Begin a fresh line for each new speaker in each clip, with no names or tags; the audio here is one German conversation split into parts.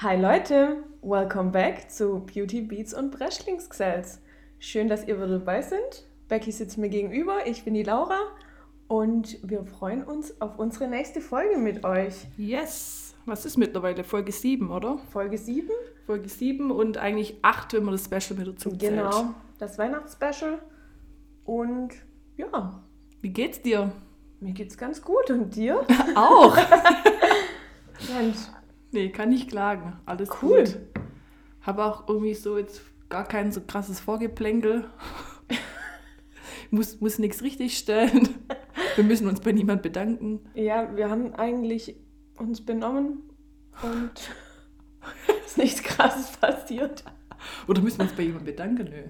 Hi Leute, welcome back zu Beauty Beats und Breschlingsgesells. Schön, dass ihr wieder dabei sind. Becky sitzt mir gegenüber, ich bin die Laura und wir freuen uns auf unsere nächste Folge mit euch.
Yes! Was ist mittlerweile? Folge 7, oder?
Folge 7?
Folge 7 und eigentlich 8, wenn man das Special mit dazu zählt.
Genau, das Weihnachtsspecial. Und ja.
Wie geht's dir?
Mir geht's ganz gut und dir?
Auch!
Mensch.
Nee, kann nicht klagen. Alles
Cool.
gut. Habe auch irgendwie so jetzt gar kein so krasses Vorgeplänkel. muss muss nichts richtig stellen. Wir müssen uns bei niemand bedanken.
Ja, wir haben eigentlich uns benommen und ist nichts krasses passiert.
Oder müssen wir uns bei jemandem bedanken? Nö.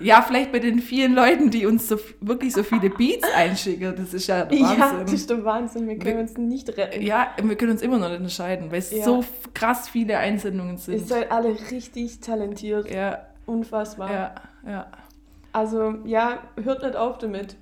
Ja, vielleicht bei den vielen Leuten, die uns so wirklich so viele Beats einschicken. Das ist ja der
Ja,
Wahnsinn.
das ist der Wahnsinn. Wir können
Wir-
uns nicht retten.
Ja, wir können uns immer noch nicht entscheiden, weil es
Ja.
so krass viele Einsendungen
Ihr
sind.
seid alle richtig talentiert.
Ja,
Unfassbar.
ja, ja.
Also, ja, hört nicht auf damit.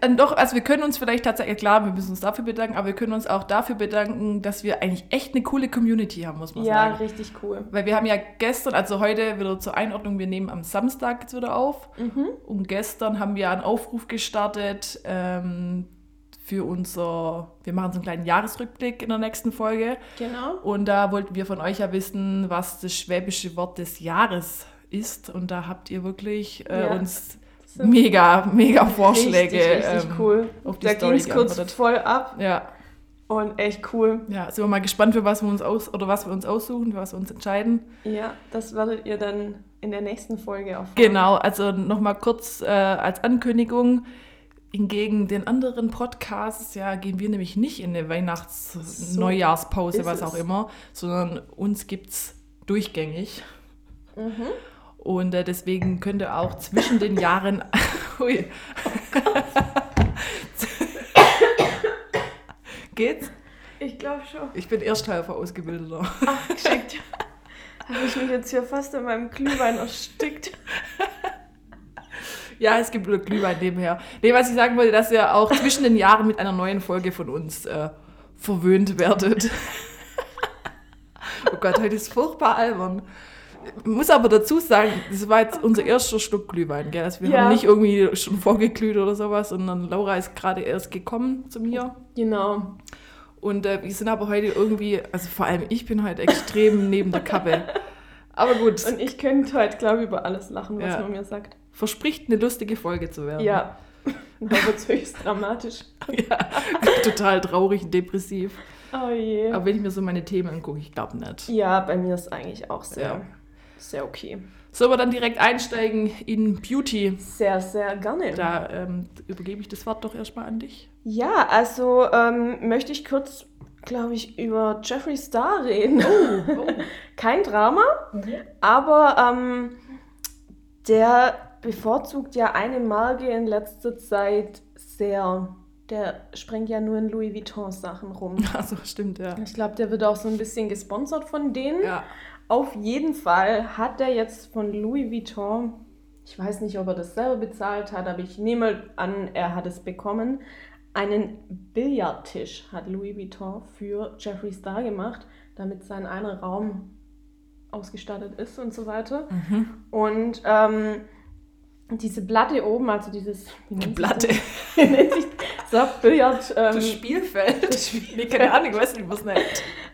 Äh, Doch, also wir können uns vielleicht tatsächlich, klar, wir müssen uns dafür bedanken, aber wir können uns auch dafür bedanken, dass wir eigentlich echt eine coole Community haben, muss man
Ja,
sagen.
richtig cool.
Weil wir haben ja gestern, also heute wieder zur Einordnung, wir nehmen am Samstag jetzt wieder auf.
Mhm.
Und gestern haben wir einen Aufruf gestartet ähm, für unser, wir machen so einen kleinen Jahresrückblick in der nächsten Folge.
Genau.
Und da wollten wir von euch ja wissen, was das schwäbische Wort des Jahres ist. Und da habt ihr wirklich äh,
Ja.
uns
Sind
mega, mega Vorschläge.
Richtig, richtig
ähm,
cool.
auf die
Da ging es kurz voll ab
Ja,
und echt cool.
ja, sind wir mal gespannt, für was wir uns aus oder was wir uns aussuchen, für was wir uns entscheiden.
Ja, das werdet ihr dann in der nächsten Folge erfahren.
Genau, also nochmal kurz äh, als Ankündigung. Hingegen den anderen Podcasts, ja, gehen wir nämlich nicht in eine Weihnachts-,
So
was auch immer, sondern uns gibt es durchgängig.
Mhm.
Und äh, deswegen könnt ihr auch zwischen den Jahren. Ui. Geht's?
Ich glaube schon.
Ich bin Ersthelfer ausgebildeter.
Ach, geschickt. Habe ich mich jetzt hier fast in meinem Glühwein erstickt.
Ja, es gibt nur Glühwein nebenher. Nee, was ich sagen wollte, dass ihr auch zwischen den Jahren mit einer neuen Folge von uns äh, verwöhnt werdet. oh Gott, heute ist furchtbar albern. Ich muss aber dazu sagen, das war jetzt unser erster Schluck Glühwein, gell? Also wir
Ja.
haben nicht irgendwie schon vorgeglüht oder sowas, sondern Laura ist gerade erst gekommen zu mir.
Genau.
Und äh, wir sind aber heute irgendwie, also vor allem ich bin heute extrem neben der Kappe. Aber gut,
Und ich könnte heute, glaube ich, über alles lachen, was
Ja.
man mir sagt.
verspricht eine lustige Folge zu werden.
Ja. Da wird es höchst dramatisch.
ja. Total traurig und depressiv.
Oh je.
Aber wenn ich mir so meine Themen angucke, ich glaube nicht.
Ja, bei mir ist eigentlich auch sehr,
Ja.
Sehr okay.
Sollen wir dann direkt einsteigen in Beauty?
Sehr, sehr gerne.
Da ähm, übergebe ich das Wort doch erstmal an dich.
Ja, also ähm, möchte ich kurz, glaube ich, über Jeffree Star reden.
Oh.
Kein Drama, aber ähm, der bevorzugt ja eine Marke in letzter Zeit sehr. Der sprengt ja nur in Louis Vuitton Sachen rum.
Also stimmt, ja.
Ich glaube, der wird auch so ein bisschen gesponsert von denen.
Ja,
Auf jeden Fall hat er jetzt von Louis Vuitton, ich weiß nicht, ob er das selber bezahlt hat, aber ich nehme an, er hat es bekommen, einen Billardtisch hat Louis Vuitton für Jeffree Star gemacht, damit sein einer Raum ausgestattet ist und so weiter.
Mhm.
Und ähm, diese Platte oben, also dieses wie nennt sich
Platte.
das? Wie nennt sich so, Billard. Ähm,
Das Spielfeld.
das Spielfeld.
Nee, keine Ahnung, ich weiß nicht, es nennt.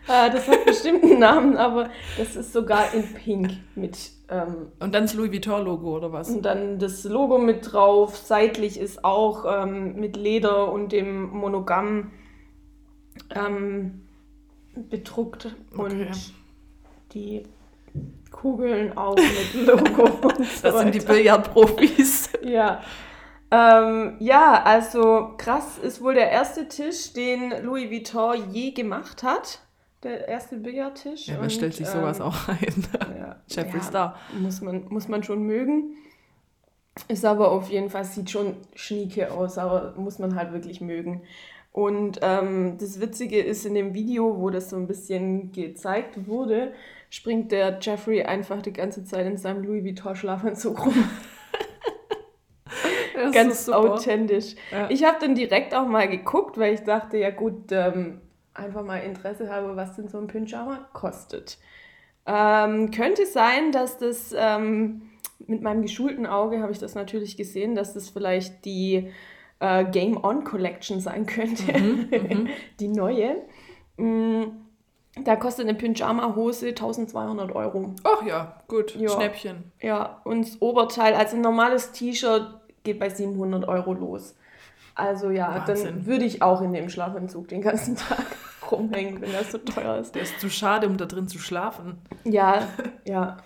äh, das hat bestimmt einen Namen, aber das ist sogar in Pink mit ähm,
Und dann das Louis Vuitton-Logo oder was?
Und dann das Logo mit drauf. Seitlich ist auch ähm, mit Leder und dem Monogramm ähm, bedruckt.
Okay.
Und die Kugeln auch mit Logo und so
Das sind die. Billardprofis.
Ja. Ähm, ja, also krass ist wohl der erste Tisch, den Louis Vuitton je gemacht hat. Der erste Billardtisch.
Ja,
Und,
stellt sich sowas
ähm,
auch ein?
ja,
Jeffree
ja,
Star.
Muss man, muss man schon mögen. Ist aber auf jeden Fall, sieht schon schnieke aus, aber muss man halt wirklich mögen. Und ähm, das Witzige ist, in dem Video, wo das so ein bisschen gezeigt wurde, springt der Jeffrey einfach die ganze Zeit in seinem Louis Vuitton Schlafanzug rum. Ganz authentisch.
Ja.
Ich habe dann direkt auch mal geguckt, weil ich dachte, ja gut, ähm, einfach mal Interesse habe, was denn so ein Pyjama kostet. Ähm, könnte sein, dass das ähm, mit meinem geschulten Auge habe ich das natürlich gesehen, dass das vielleicht die äh, Game On Collection sein könnte, mhm, mhm. die neue. Mm, da kostet eine Pyjama-Hose 1200 Euro.
Ach ja, gut, ja. Schnäppchen.
Ja, und das Oberteil, also ein normales T-Shirt geht bei 700 Euro los. Also ja, Wahnsinn. dann würde ich auch in dem Schlafanzug den ganzen Tag rumhängen, wenn das so teuer ist.
Der ist zu schade, um da drin zu schlafen.
Ja, ja.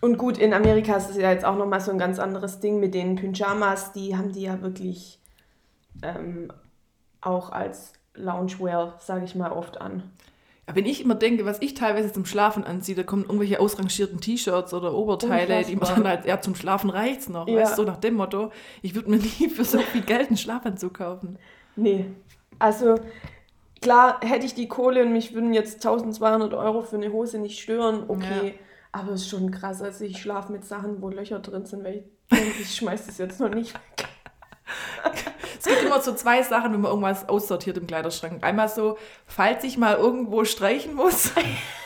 Und gut, in Amerika ist es ja jetzt auch nochmal so ein ganz anderes Ding mit den Pyjamas. Die haben die ja wirklich ähm, auch als Loungewear, sage ich mal, oft an.
Wenn ich immer denke, was ich teilweise zum Schlafen anziehe, da kommen irgendwelche ausrangierten T-Shirts oder Oberteile, Unfassbar. die man dann halt, ja, zum Schlafen reicht's noch, ja. weißt du, so nach dem Motto, ich würde mir nie für so viel Geld einen Schlafanzug kaufen.
Nee, also klar, hätte ich die Kohle und mich würden jetzt 1200 Euro für eine Hose nicht stören, okay, ja. aber es ist schon krass, also ich schlafe mit Sachen, wo Löcher drin sind, weil ich denke, ich schmeiß das jetzt noch nicht weg.
Es gibt immer so zwei Sachen, wenn man irgendwas aussortiert im Kleiderschrank. Einmal so, falls ich mal irgendwo streichen muss,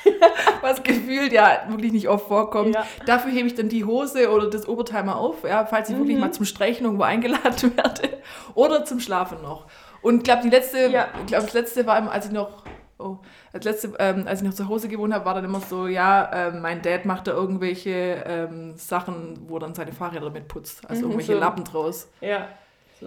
was gefühlt ja wirklich nicht oft vorkommt. Ja. Dafür hebe ich dann die Hose oder das Oberteil mal auf, ja, falls ich mhm. wirklich mal zum Streichen irgendwo eingeladen werde. Oder zum Schlafen noch. Und ich glaube, die letzte, ja. glaube, das letzte war, als ich noch oh, als letzte, ähm, als ich noch zu Hause gewohnt habe, war dann immer so, ja, ähm, mein Dad macht da irgendwelche ähm, Sachen, wo dann seine Fahrräder mitputzt, also mhm, irgendwelche so. Lappen draus. Ja.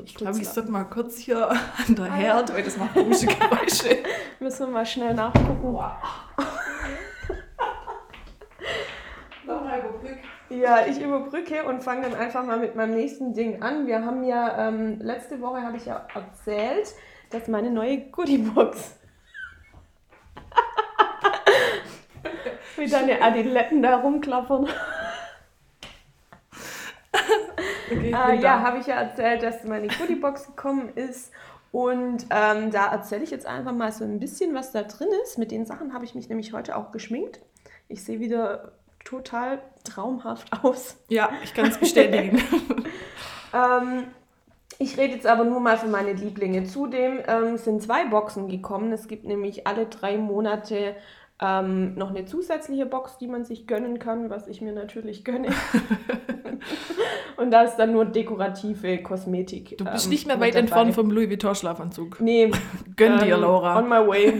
Ich glaube, ich sollte mal kurz hier an der Herd, weil das macht komische Geräusche.
Müssen wir mal schnell nachgucken. Wow. Nochmal überbrücke. Ja, ich überbrücke und fange dann einfach mal mit meinem nächsten Ding an. Wir haben ja, ähm, letzte Woche habe ich ja erzählt, dass meine neue Goodiebox wie deine Adiletten da rumklappern. Okay, äh, ja, habe ich ja erzählt, dass meine Goodiebox gekommen ist. Und ähm, da erzähle ich jetzt einfach mal so ein bisschen, was da drin ist. Mit den Sachen habe ich mich nämlich heute auch geschminkt. Ich sehe wieder total traumhaft aus.
Ja, ich kann es bestätigen.
ähm, ich rede jetzt aber nur mal für meine Lieblinge. Zudem ähm, sind zwei Boxen gekommen. Es gibt nämlich alle drei Monate ähm, noch eine zusätzliche Box, die man sich gönnen kann, was ich mir natürlich gönne. und da ist dann nur dekorative Kosmetik.
Du bist ähm, nicht mehr weit entfernt vom Louis Vuitton Schlafanzug. Nee. Gönn dir, ähm, Laura.
On my way.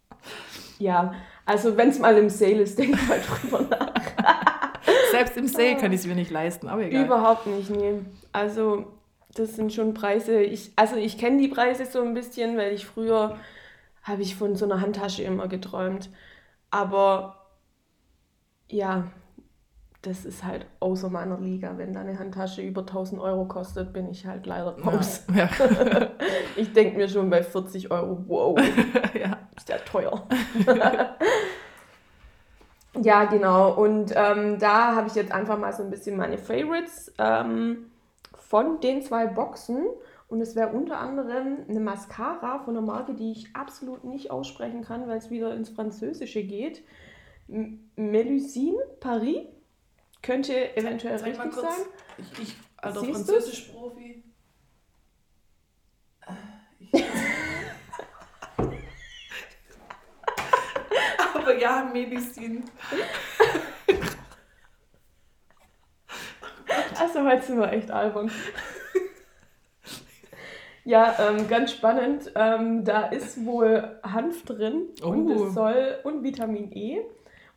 ja, also wenn es mal im Sale ist, denk mal drüber nach.
Selbst im Sale kann ich es mir nicht leisten, aber egal.
Überhaupt nicht, nee. Also das sind schon Preise. Ich, also ich kenne die Preise so ein bisschen, weil ich früher habe ich von so einer Handtasche immer geträumt. Aber ja, das ist halt außer meiner Liga. Wenn da eine Handtasche über 1000 Euro kostet, bin ich halt leider raus. Ja, ja. ich denke mir schon bei 40 Euro, wow, ja. ist ja teuer. ja, genau. Und ähm, da habe ich jetzt einfach mal so ein bisschen meine Favorites ähm, von den zwei Boxen. Und es wäre unter anderem eine Mascara von einer Marke, die ich absolut nicht aussprechen kann, weil es wieder ins Französische geht. Melusine Paris könnte eventuell Zeig richtig sein.
Ich, ich alter Französisch-Profi. Aber ja, Medizin.
Also heute sind wir echt albern. Ja, ähm, ganz spannend. Ähm, da ist wohl Hanf drin oh. und es soll und Vitamin E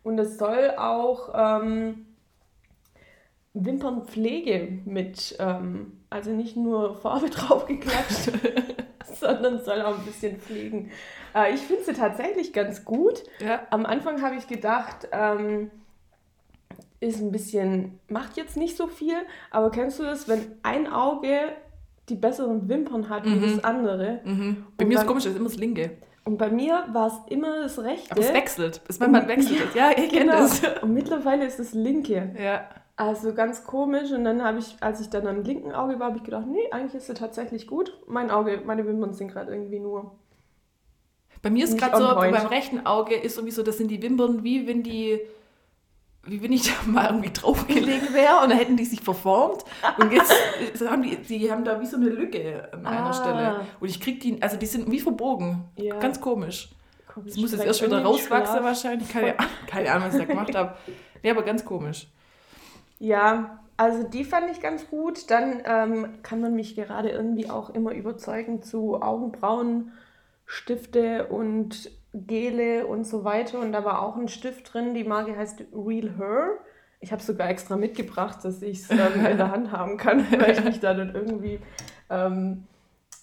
und es soll auch ähm, Wimpernpflege mit, ähm, also nicht nur Farbe draufgeklatscht, sondern soll auch ein bisschen pflegen. Äh, ich finde sie tatsächlich ganz gut. Ja. Am Anfang habe ich gedacht, ähm, ist ein bisschen, macht jetzt nicht so viel, aber kennst du das, wenn ein Auge die besseren Wimpern hat mhm. wie das andere.
Mhm. Bei mir ist es komisch, das ist immer das linke.
Und bei mir war es immer das rechte.
Aber es wechselt. Es manchmal wechselt es. Ja, ich kenne genau. das.
Und mittlerweile ist das linke. Ja. Also ganz komisch. Und dann habe ich, als ich dann am linken Auge war, habe ich gedacht, nee, eigentlich ist sie tatsächlich gut. Mein Auge, meine Wimpern sind gerade irgendwie nur.
Bei mir ist gerade so, beim rechten Auge ist irgendwie so, das sind die Wimpern wie wenn die wie wenn ich da mal irgendwie draufgelegen wäre und dann hätten die sich verformt. Und jetzt haben die, die haben da wie so eine Lücke an einer
Ah.
Stelle. Und ich krieg die, also die sind wie verbogen.
Ja.
Ganz komisch.
Komisch,
Das muss jetzt erst wieder rauswachsen
Schlaf.
wahrscheinlich. Keine, keine Ahnung, was ich da gemacht habe. Nee, aber ganz komisch.
Ja, also die fand ich ganz gut. Dann ähm, kann man mich gerade irgendwie auch immer überzeugen zu Augenbrauen, Stifte und Gele und so weiter. Und da war auch ein Stift drin, die Marke heißt Real Her. Ich habe sogar extra mitgebracht, dass ich es ähm, in der Hand haben kann, weil ich mich da dann irgendwie ähm,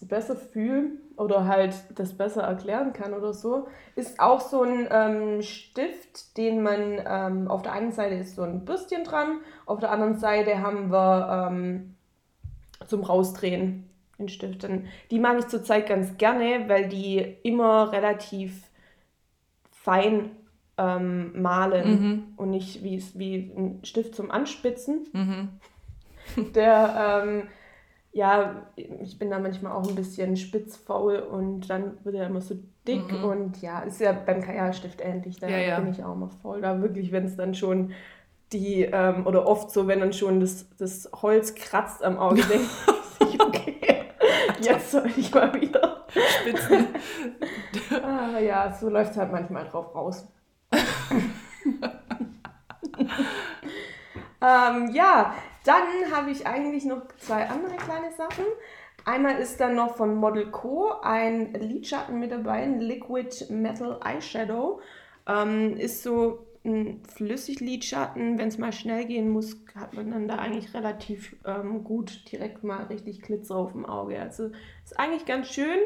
besser fühle oder halt das besser erklären kann oder so. Ist auch so ein ähm, Stift, den man ähm, auf der einen Seite ist so ein Bürstchen dran, auf der anderen Seite haben wir ähm, zum Rausdrehen den Stift. Und die mag ich zurzeit ganz gerne, weil die immer relativ fein ähm, malen
Mhm.
und nicht wie, wie ein Stift zum Anspitzen.
Mhm.
Der, ähm, ja, ich bin da manchmal auch ein bisschen spitzfaul und dann wird er immer so dick
Mhm.
und ja, ist ja beim Kajalstift ähnlich, da
Ja, ja.
bin ich auch mal voll. Da wirklich, wenn es dann schon die, ähm, oder oft so, wenn dann schon das, das Holz kratzt am Auge, denke ich, okay, jetzt soll ich mal wieder.
Spitzen.
Ah, ja, so läuft es halt manchmal drauf raus. ähm, ja, dann habe ich eigentlich noch zwei andere kleine Sachen. Einmal ist dann noch von Model Co. ein Lidschatten mit dabei, ein Liquid Metal Eyeshadow. Ähm, ist so ein Flüssiglidschatten. Wenn es mal schnell gehen muss, hat man dann da eigentlich relativ ähm, gut direkt mal richtig Glitzer auf dem Auge. Also ist eigentlich ganz schön.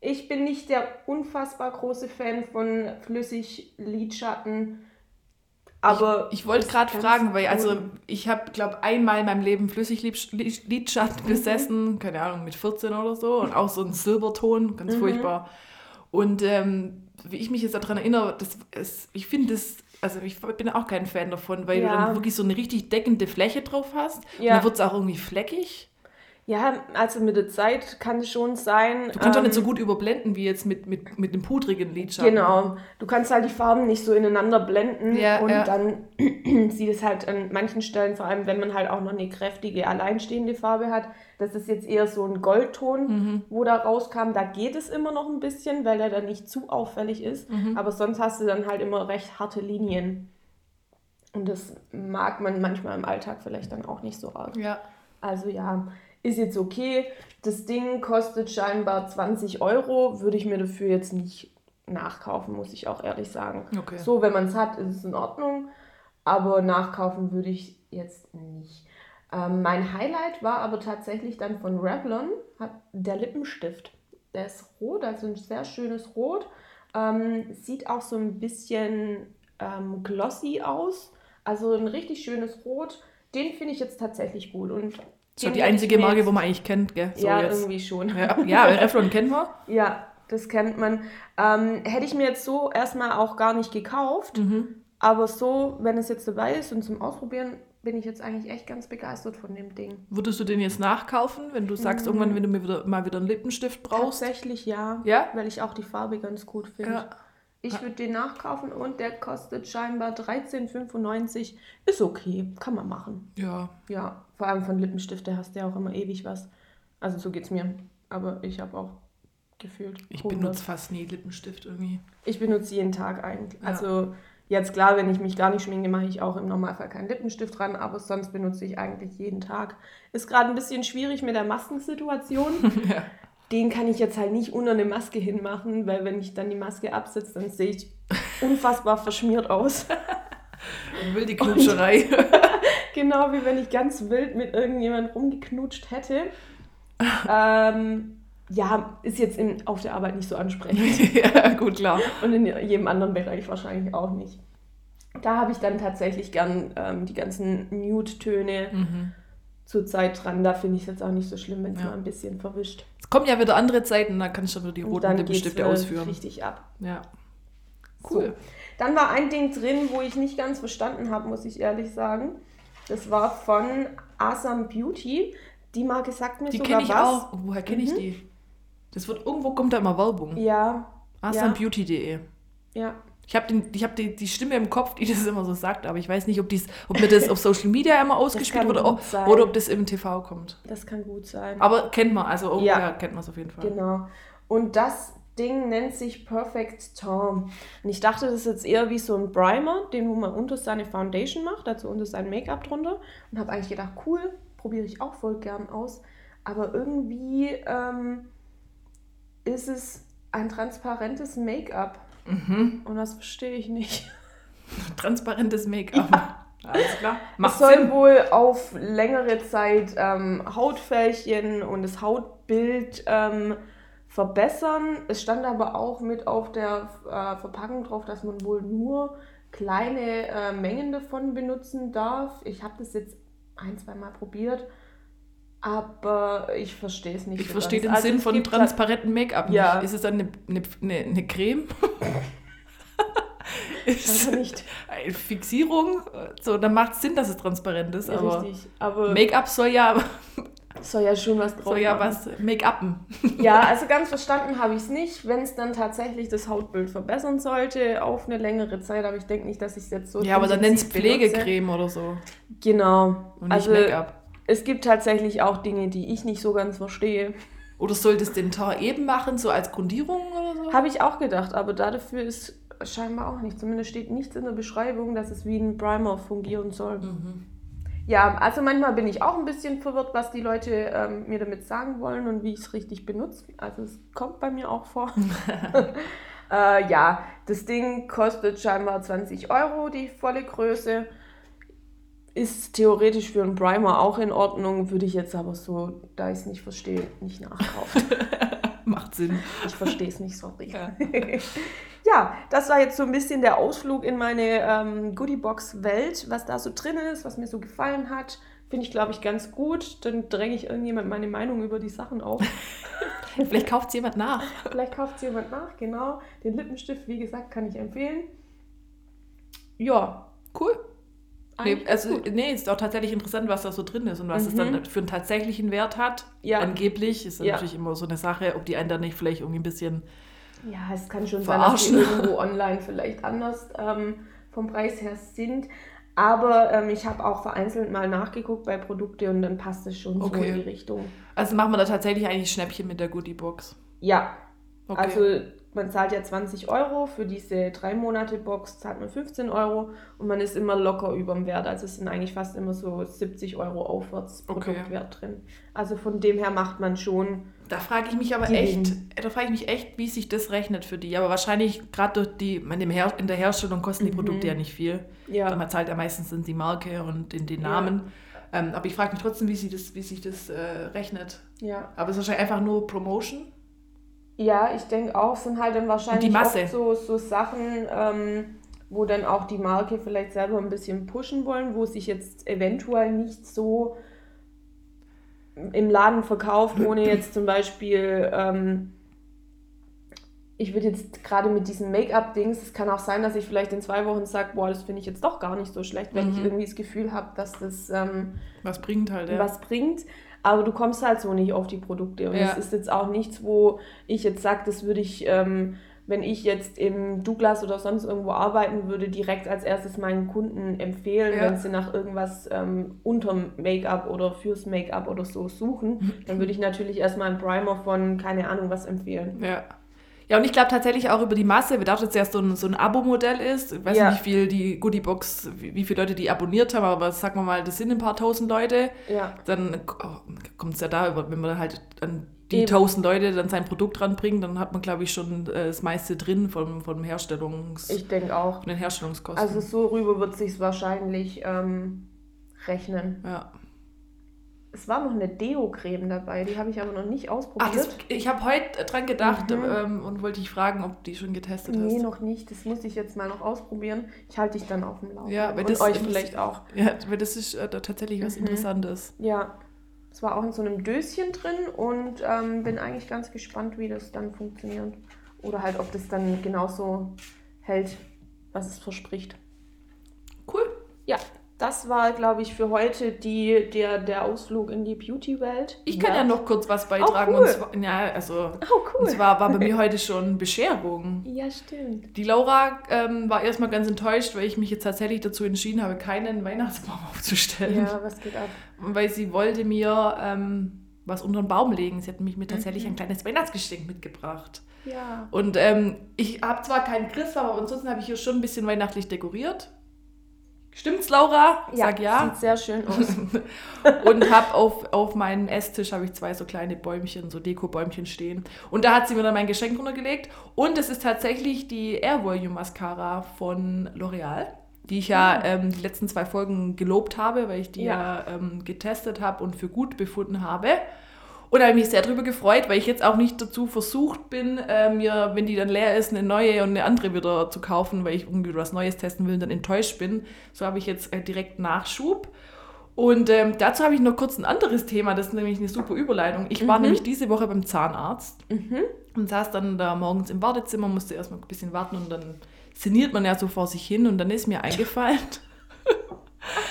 Ich bin nicht der unfassbar große Fan von Flüssiglidschatten. Aber
Ich wollte
ist
gerade fragen, weil also ich habe, glaube einmal in meinem Leben Flüssiglidschatten
Mhm.
besessen, keine Ahnung, mit 14 oder so und auch so ein Silberton, ganz
Mhm.
furchtbar. Und ähm, wie ich mich jetzt daran erinnere, das ist, ich finde das, also ich bin auch kein Fan davon, weil
Ja.
du dann wirklich so eine richtig deckende Fläche drauf hast und
Ja.
dann wird es auch irgendwie fleckig.
Ja, also mit der Zeit kann es schon sein.
Du kannst doch
ähm,
nicht so gut überblenden wie jetzt mit, mit, mit dem pudrigen Lidschatten.
Genau. Du kannst halt die Farben nicht so ineinander blenden
Ja,
und
ja.
dann sieht es halt an manchen Stellen, vor allem wenn man halt auch noch eine kräftige, alleinstehende Farbe hat, das ist jetzt eher so ein Goldton,
Mhm.
wo da rauskam. Da geht es immer noch ein bisschen, weil der dann nicht zu auffällig ist.
Mhm.
Aber sonst hast du dann halt immer recht harte Linien. Und das mag man manchmal im Alltag vielleicht dann auch nicht so arg.
Ja.
Also ja, ist jetzt okay. Das Ding kostet scheinbar 20 Euro. Würde ich mir dafür jetzt nicht nachkaufen, muss ich auch ehrlich sagen.
Okay.
So, wenn man es hat, ist es in Ordnung. Aber nachkaufen würde ich jetzt nicht. Ähm, mein Highlight war aber tatsächlich dann von Revlon der Lippenstift. Der ist rot, also ein sehr schönes Rot. Ähm, sieht auch so ein bisschen ähm, glossy aus. Also ein richtig schönes Rot. Den finde ich jetzt tatsächlich gut. Und
So die einzige Marke, wo man eigentlich kennt, gell? So
ja,
jetzt.
irgendwie schon.
Ja, ja, Revlon kennen wir.
Ja, das kennt man. Ähm, hätte ich mir jetzt so erstmal auch gar nicht gekauft.
Mhm.
Aber so, wenn es jetzt dabei ist und zum Ausprobieren, bin ich jetzt eigentlich echt ganz begeistert von dem Ding.
Würdest du den jetzt nachkaufen, wenn du sagst,
Mhm.
irgendwann, wenn du mir wieder, mal wieder einen Lippenstift brauchst?
Tatsächlich ja,
Ja?
weil ich auch die Farbe ganz gut finde.
Ja.
Ich würde den nachkaufen und der kostet scheinbar 13,95. Ist okay, kann man machen.
Ja.
Ja, vor allem von Lippenstift, da hast du ja auch immer ewig was. Also so geht's mir. Aber ich habe auch gefühlt.
Ich
100.
benutze fast nie Lippenstift irgendwie.
Ich benutze jeden Tag eigentlich.
Ja.
Also jetzt klar, wenn ich mich gar nicht schminke, mache ich auch im Normalfall keinen Lippenstift dran, aber sonst benutze ich eigentlich jeden Tag. Ist gerade ein bisschen schwierig mit der Maskensituation.
ja.
Den kann ich jetzt halt nicht unter eine Maske hinmachen, weil wenn ich dann die Maske absetze, dann sehe ich unfassbar verschmiert aus.
Wilde Knutscherei.
genau wie wenn ich ganz wild mit irgendjemandem rumgeknutscht hätte. ähm, ja, ist jetzt in, auf der Arbeit nicht so ansprechend.
ja, gut, klar.
Und in jedem anderen Bereich wahrscheinlich auch nicht. Da habe ich dann tatsächlich gern ähm, die ganzen Nude-Töne
Mhm.
Zur Zeit dran. Da finde ich es jetzt auch nicht so schlimm, wenn es
Ja.
mal ein bisschen verwischt.
Es kommen ja wieder andere Zeiten, dann kannst du wieder die roten Lippenstifte
äh,
ausführen.
richtig ab.
Ja.
So.
Cool.
Dann war ein Ding drin, wo ich nicht ganz verstanden habe, muss ich ehrlich sagen. Das war von Asam Beauty. Die Marke sagt mir
Die
sogar
kenne ich
was.
auch. Oh, woher kenne ich die? Das wird irgendwo kommt da immer Werbung.
Ja,
Asambeauty.de.
ja.
Ich habe hab die, die Stimme im Kopf, die das immer so sagt, aber ich weiß nicht, ob, dies, ob mir das auf Social Media immer ausgespielt wird oder, oder ob das im TV kommt.
Das kann gut sein.
Aber kennt man, also irgendwoher ja. kennt man es auf jeden Fall.
Genau. Und das Ding nennt sich Perfect Tom. Und ich dachte, das ist jetzt eher wie so ein Primer, den wo man unter seine Foundation macht, also unter sein Make-up drunter. Und habe eigentlich gedacht, cool, probiere ich auch voll gern aus. Aber irgendwie ähm, ist es ein transparentes Make-up. Mhm. Und das verstehe ich nicht.
Transparentes Make-up. Ja. Alles klar.
Macht es soll Sinn. wohl auf längere Zeit ähm, Hautfältchen und das Hautbild ähm, verbessern. Es stand aber auch mit auf der äh, Verpackung drauf, dass man wohl nur kleine äh, Mengen davon benutzen darf. Ich habe das jetzt ein, zwei Mal probiert, aber ich verstehe es nicht.
Ich verstehe den also Sinn von transparentem Make-up ja. nicht. Ist es dann eine, eine, eine, eine Creme? ist nicht. Eine Fixierung, so, dann macht es Sinn, dass es transparent ist. Ja, aber, aber Make-up soll ja
soll ja schon was drauf
Soll ja was Make-upen.
Ja, also ganz verstanden habe ich es nicht. Wenn es dann tatsächlich das Hautbild verbessern sollte auf eine längere Zeit, aber ich denke nicht, dass ich es jetzt so.
Ja, aber dann nennt es Pflegecreme oder so.
Genau. Und nicht also, Make-up. Es gibt tatsächlich auch Dinge, die ich nicht so ganz verstehe.
Oder sollte es den Tar eben machen, so als Grundierung oder so?
Habe ich auch gedacht, aber dafür ist scheinbar auch nicht. Zumindest steht nichts in der Beschreibung, dass es wie ein Primer fungieren soll. Mhm. Ja, also manchmal bin ich auch ein bisschen verwirrt, was die Leute ähm, mir damit sagen wollen und wie ich es richtig benutze. Also es kommt bei mir auch vor. äh, ja, das Ding kostet scheinbar 20 Euro, die volle Größe. Ist theoretisch für einen Primer auch in Ordnung, würde ich jetzt aber so, da ich es nicht verstehe, nicht nachkaufen.
Macht Sinn.
Ich verstehe es nicht, sorry. Ja. ja, das war jetzt so ein bisschen der Ausflug in meine ähm, Goodiebox-Welt, was da so drin ist, was mir so gefallen hat. Finde ich, glaube ich, ganz gut. Dann dränge ich irgendjemand meine Meinung über die Sachen auf.
Vielleicht kauft es jemand nach.
Vielleicht kauft es jemand nach, genau. Den Lippenstift, wie gesagt, kann ich empfehlen. Ja.
Cool. Nee, also, nee, ist auch tatsächlich interessant, was da so drin ist und was mhm. es dann mhm. für einen tatsächlichen Wert hat. Ja. Angeblich ist ja. natürlich immer so eine Sache, ob die einen dann nicht vielleicht irgendwie ein bisschen.
Ja, es kann schon verarschen. sein, dass die irgendwo online vielleicht anders ähm, vom Preis her sind. Aber ähm, ich habe auch vereinzelt mal nachgeguckt bei Produkte und dann passt es schon okay. so in die Richtung.
Also machen wir da tatsächlich eigentlich Schnäppchen mit der Goodie-Box?
Ja. Okay. Also man zahlt ja 20 Euro, für diese drei Monate Box zahlt man 15 Euro und man ist immer locker über dem Wert. Also es sind eigentlich fast immer so 70 Euro aufwärts Produktwert okay. drin. Also von dem her macht man schon.
Da frage ich mich aber echt, da frage ich mich echt, wie sich das rechnet für die. Aber wahrscheinlich gerade durch die, in der Herstellung kosten die mhm. Produkte ja nicht viel. Ja. Man zahlt ja meistens die Marke und den, den Namen. Ja. Ähm, aber ich frage mich trotzdem, wie, sie das, wie sich das äh, rechnet. Ja. Aber es ist wahrscheinlich einfach nur Promotion.
Ja, ich denke auch, sind halt dann wahrscheinlich oft so, so Sachen, ähm, wo dann auch die Marke vielleicht selber ein bisschen pushen wollen, wo sich jetzt eventuell nicht so im Laden verkauft, ohne jetzt zum Beispiel, ähm, ich würde jetzt gerade mit diesen Make-up-Dings, es kann auch sein, dass ich vielleicht in zwei Wochen sage, boah, das finde ich jetzt doch gar nicht so schlecht, weil mhm. ich irgendwie das Gefühl habe, dass das ähm,
was bringt halt, ja.
Was bringt. Aber du kommst halt so nicht auf die Produkte. Und es ja. ist jetzt auch nichts, wo ich jetzt sage, das würde ich, ähm, wenn ich jetzt im Douglas oder sonst irgendwo arbeiten würde, direkt als erstes meinen Kunden empfehlen, ja. wenn sie nach irgendwas ähm, unterm Make-up oder fürs Make-up oder so suchen. Dann würde ich natürlich erstmal einen Primer von keine Ahnung was empfehlen.
Ja. Ja, und ich glaube tatsächlich auch über die Masse, wir dachten jetzt erst so ein, so ein Abo-Modell ist. Ich weiß ja. nicht, wie viel die Goodiebox, wie, wie viele Leute die abonniert haben, aber sagen wir mal, das sind ein paar tausend Leute. Ja. Dann oh, kommt es ja da, wenn man halt an die tausend Leute dann sein Produkt ranbringt, dann hat man, glaube ich, schon äh, das meiste drin vom, vom Herstellungs...
Ich denke auch.
Von den Herstellungskosten.
Also so rüber wird es sich wahrscheinlich ähm, rechnen.
Ja.
Es war noch eine Deo-Creme dabei, die habe ich aber noch nicht ausprobiert. Ach, das,
ich habe heute dran gedacht mhm. ähm, und wollte dich fragen, ob die schon getestet
nee,
hast.
Nee, noch nicht. Das muss ich jetzt mal noch ausprobieren. Ich halte dich dann auf dem Laufenden. Ja, weil und das euch vielleicht auch.
Ja, weil das ist äh, tatsächlich was mhm. Interessantes.
Ja, es war auch in so einem Döschen drin und ähm, bin eigentlich ganz gespannt, wie das dann funktioniert. Oder halt, ob das dann genauso hält, was es verspricht.
Cool.
Ja, das war, glaube ich, für heute die, der, der Ausflug in die Beauty-Welt.
Ich kann ja noch kurz was beitragen.
Oh, cool.
und zwar, ja, also,
Oh, cool.
und zwar war bei mir heute schon Bescherung.
ja, stimmt.
Die Laura ähm, war erstmal ganz enttäuscht, weil ich mich jetzt tatsächlich dazu entschieden habe, keinen Weihnachtsbaum aufzustellen.
Ja, was geht ab?
Weil sie wollte mir ähm, was unter den Baum legen. Sie hat nämlich mir tatsächlich
Mhm.
ein kleines Weihnachtsgeschenk mitgebracht.
Ja.
Und ähm, ich habe zwar keinen Christbaum, aber ansonsten habe ich hier schon ein bisschen weihnachtlich dekoriert. Stimmt's, Laura? Sag ja.
Sieht sehr schön aus.
und habe auf, auf meinen Esstisch habe ich zwei so kleine Bäumchen, so Deko-Bäumchen stehen. Und da hat sie mir dann mein Geschenk runtergelegt. Und es ist tatsächlich die Air Volume Mascara von L'Oreal, die ich ja ähm, die letzten zwei Folgen gelobt habe, weil ich die ja,
Ja.
ähm, getestet habe und für gut befunden habe. Und da habe ich mich sehr drüber gefreut, weil ich jetzt auch nicht dazu versucht bin, äh, mir, wenn die dann leer ist, eine neue und eine andere wieder zu kaufen, weil ich irgendwie was Neues testen will und dann enttäuscht bin. So habe ich jetzt äh, direkt Nachschub. Und ähm, dazu habe ich noch kurz ein anderes Thema, das ist nämlich eine super Überleitung. Ich war
Mhm.
nämlich diese Woche beim Zahnarzt
Mhm.
und saß dann da morgens im Wartezimmer, musste erstmal ein bisschen warten und dann sinniert man ja so vor sich hin und dann ist mir eingefallen,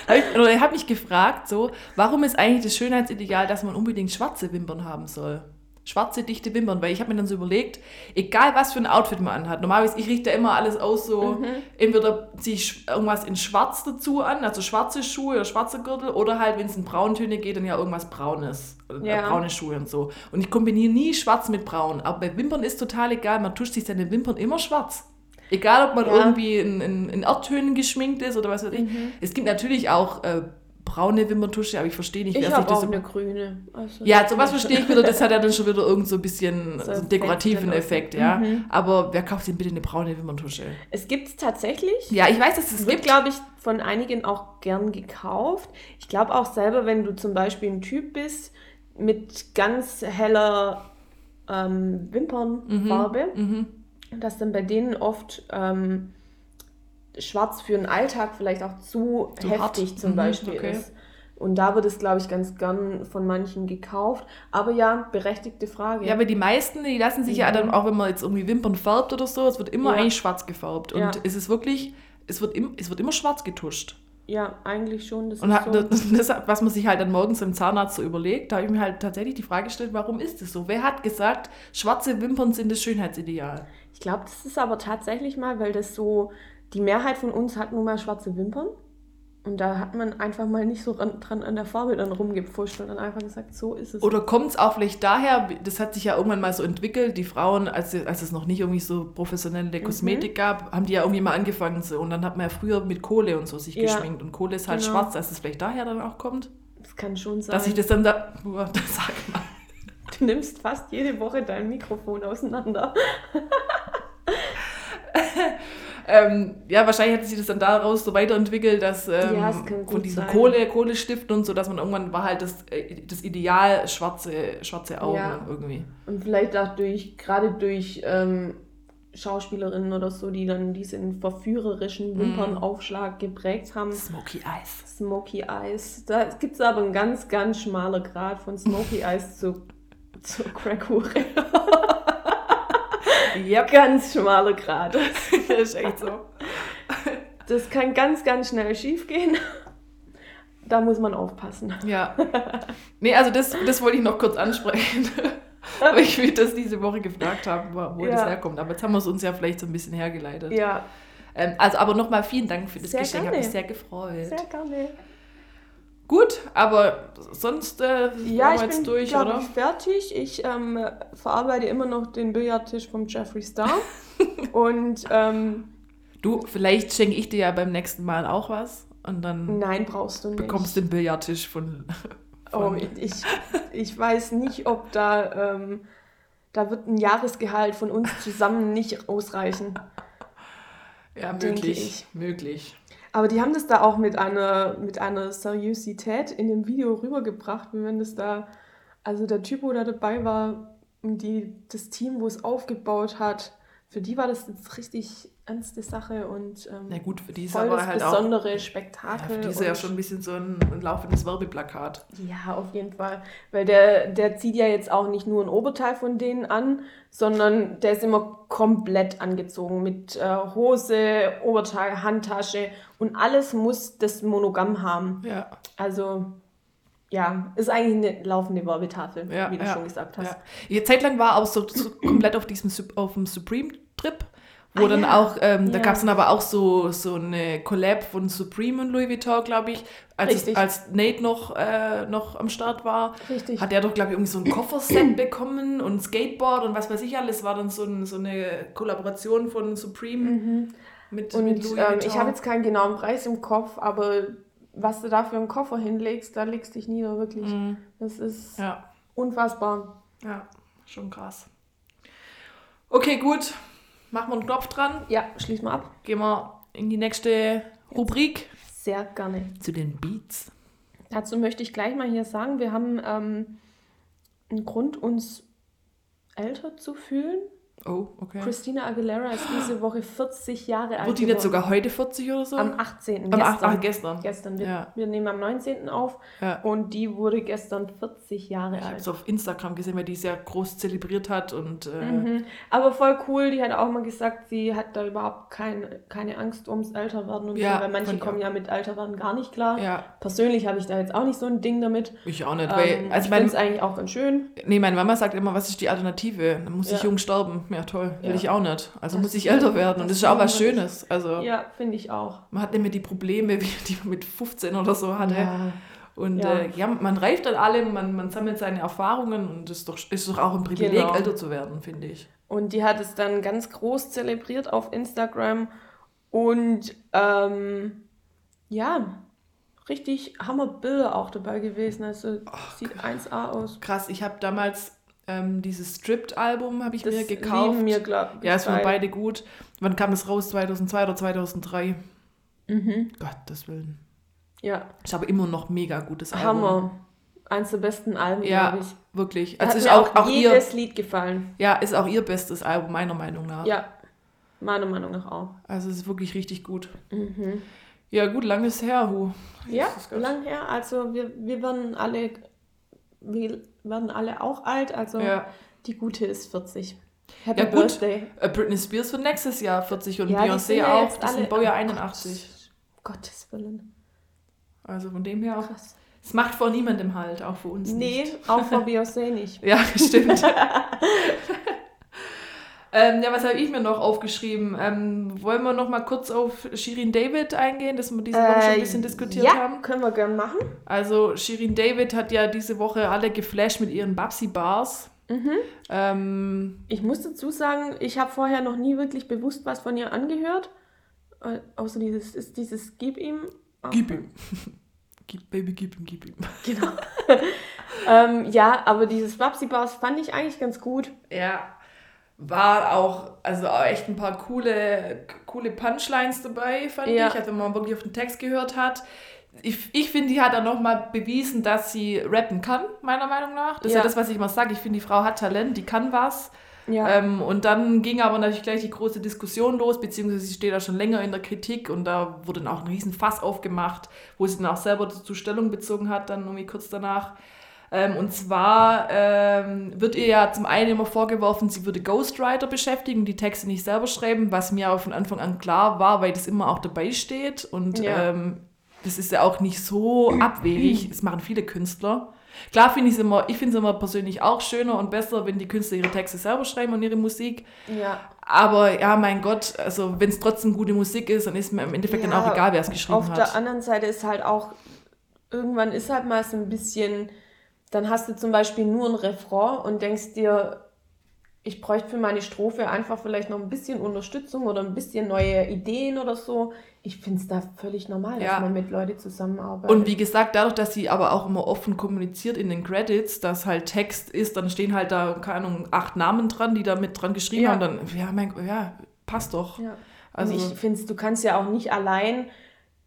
hab ich, oder ich habe mich gefragt, so, warum ist eigentlich das Schönheitsideal, dass man unbedingt schwarze Wimpern haben soll? Schwarze, dichte Wimpern, weil ich habe mir dann so überlegt, egal was für ein Outfit man anhat, normalerweise, ich richte immer alles aus so, entweder ziehe ich irgendwas in schwarz dazu an, also schwarze Schuhe oder schwarze Gürtel, oder halt, wenn es in Brauntöne geht, dann ja irgendwas Braunes, äh,
Ja.
braune Schuhe und so. Und ich kombiniere nie schwarz mit braun, aber bei Wimpern ist total egal, man tuscht sich seine Wimpern immer schwarz. Egal, ob man
Ja.
irgendwie in, in, in Erdtönen geschminkt ist oder was weiß ich. Es gibt natürlich auch äh, braune Wimperntusche, aber ich verstehe nicht,
Ich
wer sich
habe
das
auch
über-
eine grüne. Also
ja, sowas verstehe ich wieder, das hat ja dann schon wieder irgend so ein bisschen
So
so einen dekorativen
Effekt
ja.
Mhm.
Aber wer kauft denn bitte eine braune Wimperntusche?
Es gibt es tatsächlich.
Ja, ich weiß, dass es
Es wird, glaube ich, von einigen auch gern gekauft. Ich glaube auch selber, wenn du zum Beispiel ein Typ bist mit ganz heller ähm, Wimpernfarbe,
Mhm.
Dass dann bei denen oft ähm, schwarz für den Alltag vielleicht auch zu,
Zu
heftig
hart.
zum
Mhm,
Beispiel
okay.
ist. Und da wird es, glaube ich, ganz gern von manchen gekauft. Aber ja, berechtigte Frage.
Ja, aber die meisten, die lassen sich ja
Mhm.
dann, auch wenn man jetzt irgendwie Wimpern färbt oder so, es wird immer
Ja.
eigentlich schwarz gefärbt. Und
Ja.
es ist wirklich, es wird, im, es wird immer schwarz getuscht.
Ja, eigentlich schon. Das
Und
ist so.
das, das, was man sich halt dann morgens im Zahnarzt so überlegt, da habe ich mir halt tatsächlich die Frage gestellt, warum ist es so? Wer hat gesagt, schwarze Wimpern sind das Schönheitsideal?
Ich glaube, das ist aber tatsächlich mal, weil das so, die Mehrheit von uns hat nun mal schwarze Wimpern. Und da hat man einfach mal nicht so ran, dran an der Farbe dann rumgepfuscht und dann einfach gesagt, so ist es.
Oder kommt es auch vielleicht daher, das hat sich ja irgendwann mal so entwickelt, die Frauen, als, als es noch nicht irgendwie so professionelle Kosmetik gab, haben die ja irgendwie mal angefangen so. Und dann hat man ja früher mit Kohle und so sich
Ja.
geschminkt. Und Kohle ist halt
Genau.
schwarz, dass es vielleicht daher dann auch kommt.
Das kann schon sein.
Dass ich das dann da. Das sag mal.
Du nimmst fast jede Woche dein Mikrofon auseinander.
Ähm, ja, wahrscheinlich hat sich das dann daraus so weiterentwickelt, dass ähm,
Ja, gut
von diesen
sein.
Kohle, Kohlestiften und so, dass man irgendwann war halt das, äh, das Ideal schwarze, schwarze Augen
Ja.
irgendwie.
Und vielleicht auch durch, gerade durch ähm, Schauspielerinnen oder so, die dann diesen verführerischen Wimpernaufschlag geprägt haben.
Smoky Eyes.
Smoky Eyes. Da gibt es aber einen ganz, ganz schmaler Grad von Smoky Eyes zu, zu Crackhure.
Yep.
Ganz schmaler Grad.
das ist echt so.
Das kann ganz, ganz schnell schief gehen. Da muss man aufpassen.
Ja. Nee, also das, das wollte ich noch kurz ansprechen. Aber ich will das diese Woche gefragt haben, wo wo das
Ja.
herkommt. Aber jetzt haben wir es uns ja vielleicht so ein bisschen hergeleitet.
Ja,
Ähm, also aber nochmal vielen Dank für das
Sehr
Geschenk, hat
gerne.
mich sehr gefreut.
sehr gerne.
Gut, aber sonst äh,
Ja, ich
wir jetzt
bin,
durch, oder?
ich, fertig. Ich ähm, verarbeite immer noch den Billardtisch vom Jeffree Star. Und ähm,
Du, vielleicht schenke ich dir ja beim nächsten Mal auch was und dann
nein, brauchst du nicht.
bekommst du den Billardtisch von.
Oh,
von
ich, ich weiß nicht, ob da, ähm, da wird ein Jahresgehalt von uns zusammen nicht ausreichen.
ja, möglich.
ich.
Möglich.
Aber die haben das da auch mit einer, mit einer Seriosität in dem Video rübergebracht, wie wenn das da, also der Typ, wo da dabei war, die, das Team, wo es aufgebaut hat, für die war das jetzt richtig ernste Sache und ähm,
Na gut, für die ist
voll
aber
das
halt auch.
besondere
Ja,
Spektakel.
für die ist ja schon ein bisschen so ein, ein laufendes Werbeplakat.
Ja, auf jeden Fall. Weil der, der zieht ja jetzt auch nicht nur ein Oberteil von denen an, sondern der ist immer komplett angezogen mit äh, Hose, Oberteil, Handtasche und alles muss das Monogam haben.
Ja.
Also, ja, ist eigentlich eine laufende Werbetafel,
Ja,
wie du
ja,
schon gesagt hast.
Ja. Eine Zeit lang war auch so, so komplett auf diesem auf dem Supreme-Trip, wo
Ah,
dann
ja.
auch, ähm, da
Ja.
gab es dann aber auch so, so eine Collab von Supreme und Louis Vuitton, glaube ich. Als,
Richtig.
als Nate noch, äh, noch am Start war,
Richtig.
hat er doch, glaube ich, irgendwie so ein Kofferset bekommen und Skateboard und was weiß ich alles. War dann so, ein, so eine Kollaboration von Supreme mit,
Und
mit Louis
ähm,
Vuitton.
ich habe jetzt keinen genauen Preis im Kopf, aber was du da für einen Koffer hinlegst, da legst dich nieder, wirklich.
Mhm.
Das ist
Ja.
unfassbar.
Ja, schon krass. Okay, gut. Machen wir einen Knopf dran.
Ja, schließ mal ab.
Gehen wir in die nächste Rubrik.
Sehr gerne.
Zu den Beats.
Dazu möchte ich gleich mal hier sagen, wir haben ähm, einen Grund, uns älter zu fühlen.
Oh, okay.
Christina Aguilera ist diese Woche 40 Jahre alt
Wurde die nicht sogar heute 40 oder so?
Am 18.
Am
gestern.
ach- ach, gestern.
Gestern. Wir,
Ja.
wir nehmen am 19. auf
Ja.
und die wurde gestern 40 Jahre
Ich habe
alt.
es auf Instagram gesehen, weil die ja groß zelebriert hat und äh,
Mhm. Aber voll cool, die hat auch mal gesagt, sie hat da überhaupt kein, keine Angst ums Älterwerden und
Ja,
so, weil manche
ich
kommen ja mit Älterwerden gar nicht klar.
ja,
Persönlich habe ich da jetzt auch nicht so ein Ding damit.
ich auch nicht.
Ähm,
weil, also
ich finde es eigentlich auch ganz schön.
nee, meine Mama sagt immer, was ist die Alternative? Dann muss ich jung sterben. Ja, toll. Will
Ja.
ich auch nicht. Also
Das
muss ich älter werden. Und
das
ist auch was Schönes. Also
Ja, finde ich auch.
man hat nicht mehr die Probleme, die man mit 15 oder so hatte.
Ja.
Und
Ja.
Äh, ja, man reift an allem, man, man sammelt seine Erfahrungen und es ist doch, ist doch auch ein Privileg,
Genau.
älter zu werden, finde ich.
Und die hat es dann ganz groß zelebriert auf Instagram. Und ähm, ja, richtig Hammerbilder auch dabei gewesen. Also sieht 1A aus.
Krass, ich habe damals ähm, dieses Stripped-Album habe ich
Das
mir gekauft.
mir, glaub ich,
ja, es waren
beide.
gut. Wann kam es raus? 2002 oder 2003?
Mhm.
Gottes Willen.
Ja,
Ist aber immer noch mega gutes Album.
Hammer. Eins der besten Alben,
Ja,
glaube ich.
wirklich.
Da
Also
hat
ist
mir
auch, auch ihr,
jedes Lied gefallen.
ja, ist auch ihr bestes Album, meiner Meinung nach.
Ja, meiner Meinung nach auch.
Also es ist wirklich richtig gut.
Mhm.
Ja, gut, langes her, Hu.
Ja,
Das ist
lang her. Also wir, wir werden alle, wir werden alle auch alt. Also
Ja.
die gute ist 40. Happy
Ja, gut.
Birthday.
Äh, Britney Spears wird nächstes Jahr 40 und
Ja,
Beyoncé auch. Das sind Baujahr
oh
81.
Gott, Gottes Willen.
Also von dem her auch.
Krass.
Es macht vor niemandem halt, auch für uns
Nee,
nicht.
auch vor Beyoncé nicht.
Ja, stimmt. ähm, ja, was habe ich mir noch aufgeschrieben? Ähm, wollen wir noch mal kurz auf Shirin David eingehen, dass wir diese Woche schon ein bisschen diskutiert
Äh, ja,
haben?
können wir gern machen.
Also Shirin David hat ja diese Woche alle geflasht mit ihren Babsi-Bars.
Mhm.
Ähm,
Ich muss dazu sagen, ich habe vorher noch nie wirklich bewusst was von ihr angehört. Äh, außer dieses, ist dieses Gib ihm.
gib ihm. gib, Baby, gib ihm, gib ihm.
Genau. ähm, ja, aber dieses Babsi Bars fand ich eigentlich ganz gut.
Ja, war auch, also auch echt ein paar coole, coole Punchlines dabei, fand
Ja.
ich, also wenn man wirklich auf den Text gehört hat. Ich, ich finde, die hat dann nochmal bewiesen, dass sie rappen kann, meiner Meinung nach. Das ist ja
Ja.
das, was ich immer sage. Ich finde, die Frau hat Talent, die kann was.
Ja.
Ähm, und dann ging aber natürlich gleich die große Diskussion los, beziehungsweise sie steht da schon länger in der Kritik und da wurde dann auch ein riesen Fass aufgemacht, wo sie dann auch selber dazu Stellung bezogen hat, dann irgendwie kurz danach. Ähm, und zwar ähm, wird ihr ja zum einen immer vorgeworfen, sie würde Ghostwriter beschäftigen, die Texte nicht selber schreiben, was mir aber von Anfang an klar war, weil das immer auch dabei steht. Und
Ja.
ähm, das ist ja auch nicht so abwegig. Das machen viele Künstler. Klar finde ich es immer, ich finde es immer persönlich auch schöner und besser, wenn die Künstler ihre Texte selber schreiben und ihre Musik.
ja.
Aber ja, mein Gott, also wenn es trotzdem gute Musik ist, dann ist mir im Endeffekt dann
Ja,
auch egal, wer es geschrieben
Auf
hat.
der anderen Seite ist halt auch, irgendwann ist halt mal so ein bisschen, dann hast du zum Beispiel nur ein Refrain und denkst dir, ich bräuchte für meine Strophe einfach vielleicht noch ein bisschen Unterstützung oder ein bisschen neue Ideen oder so. Ich finde es da völlig normal,
Ja.
dass man mit Leuten zusammenarbeitet.
Und wie gesagt, dadurch, dass sie aber auch immer offen kommuniziert in den Credits, dass halt Text ist, dann stehen halt da, keine Ahnung, acht Namen dran, die da mit dran geschrieben
Ja.
haben, dann, ja, mein ja, passt doch.
ja.
Also,
und ich finde, du kannst ja auch nicht allein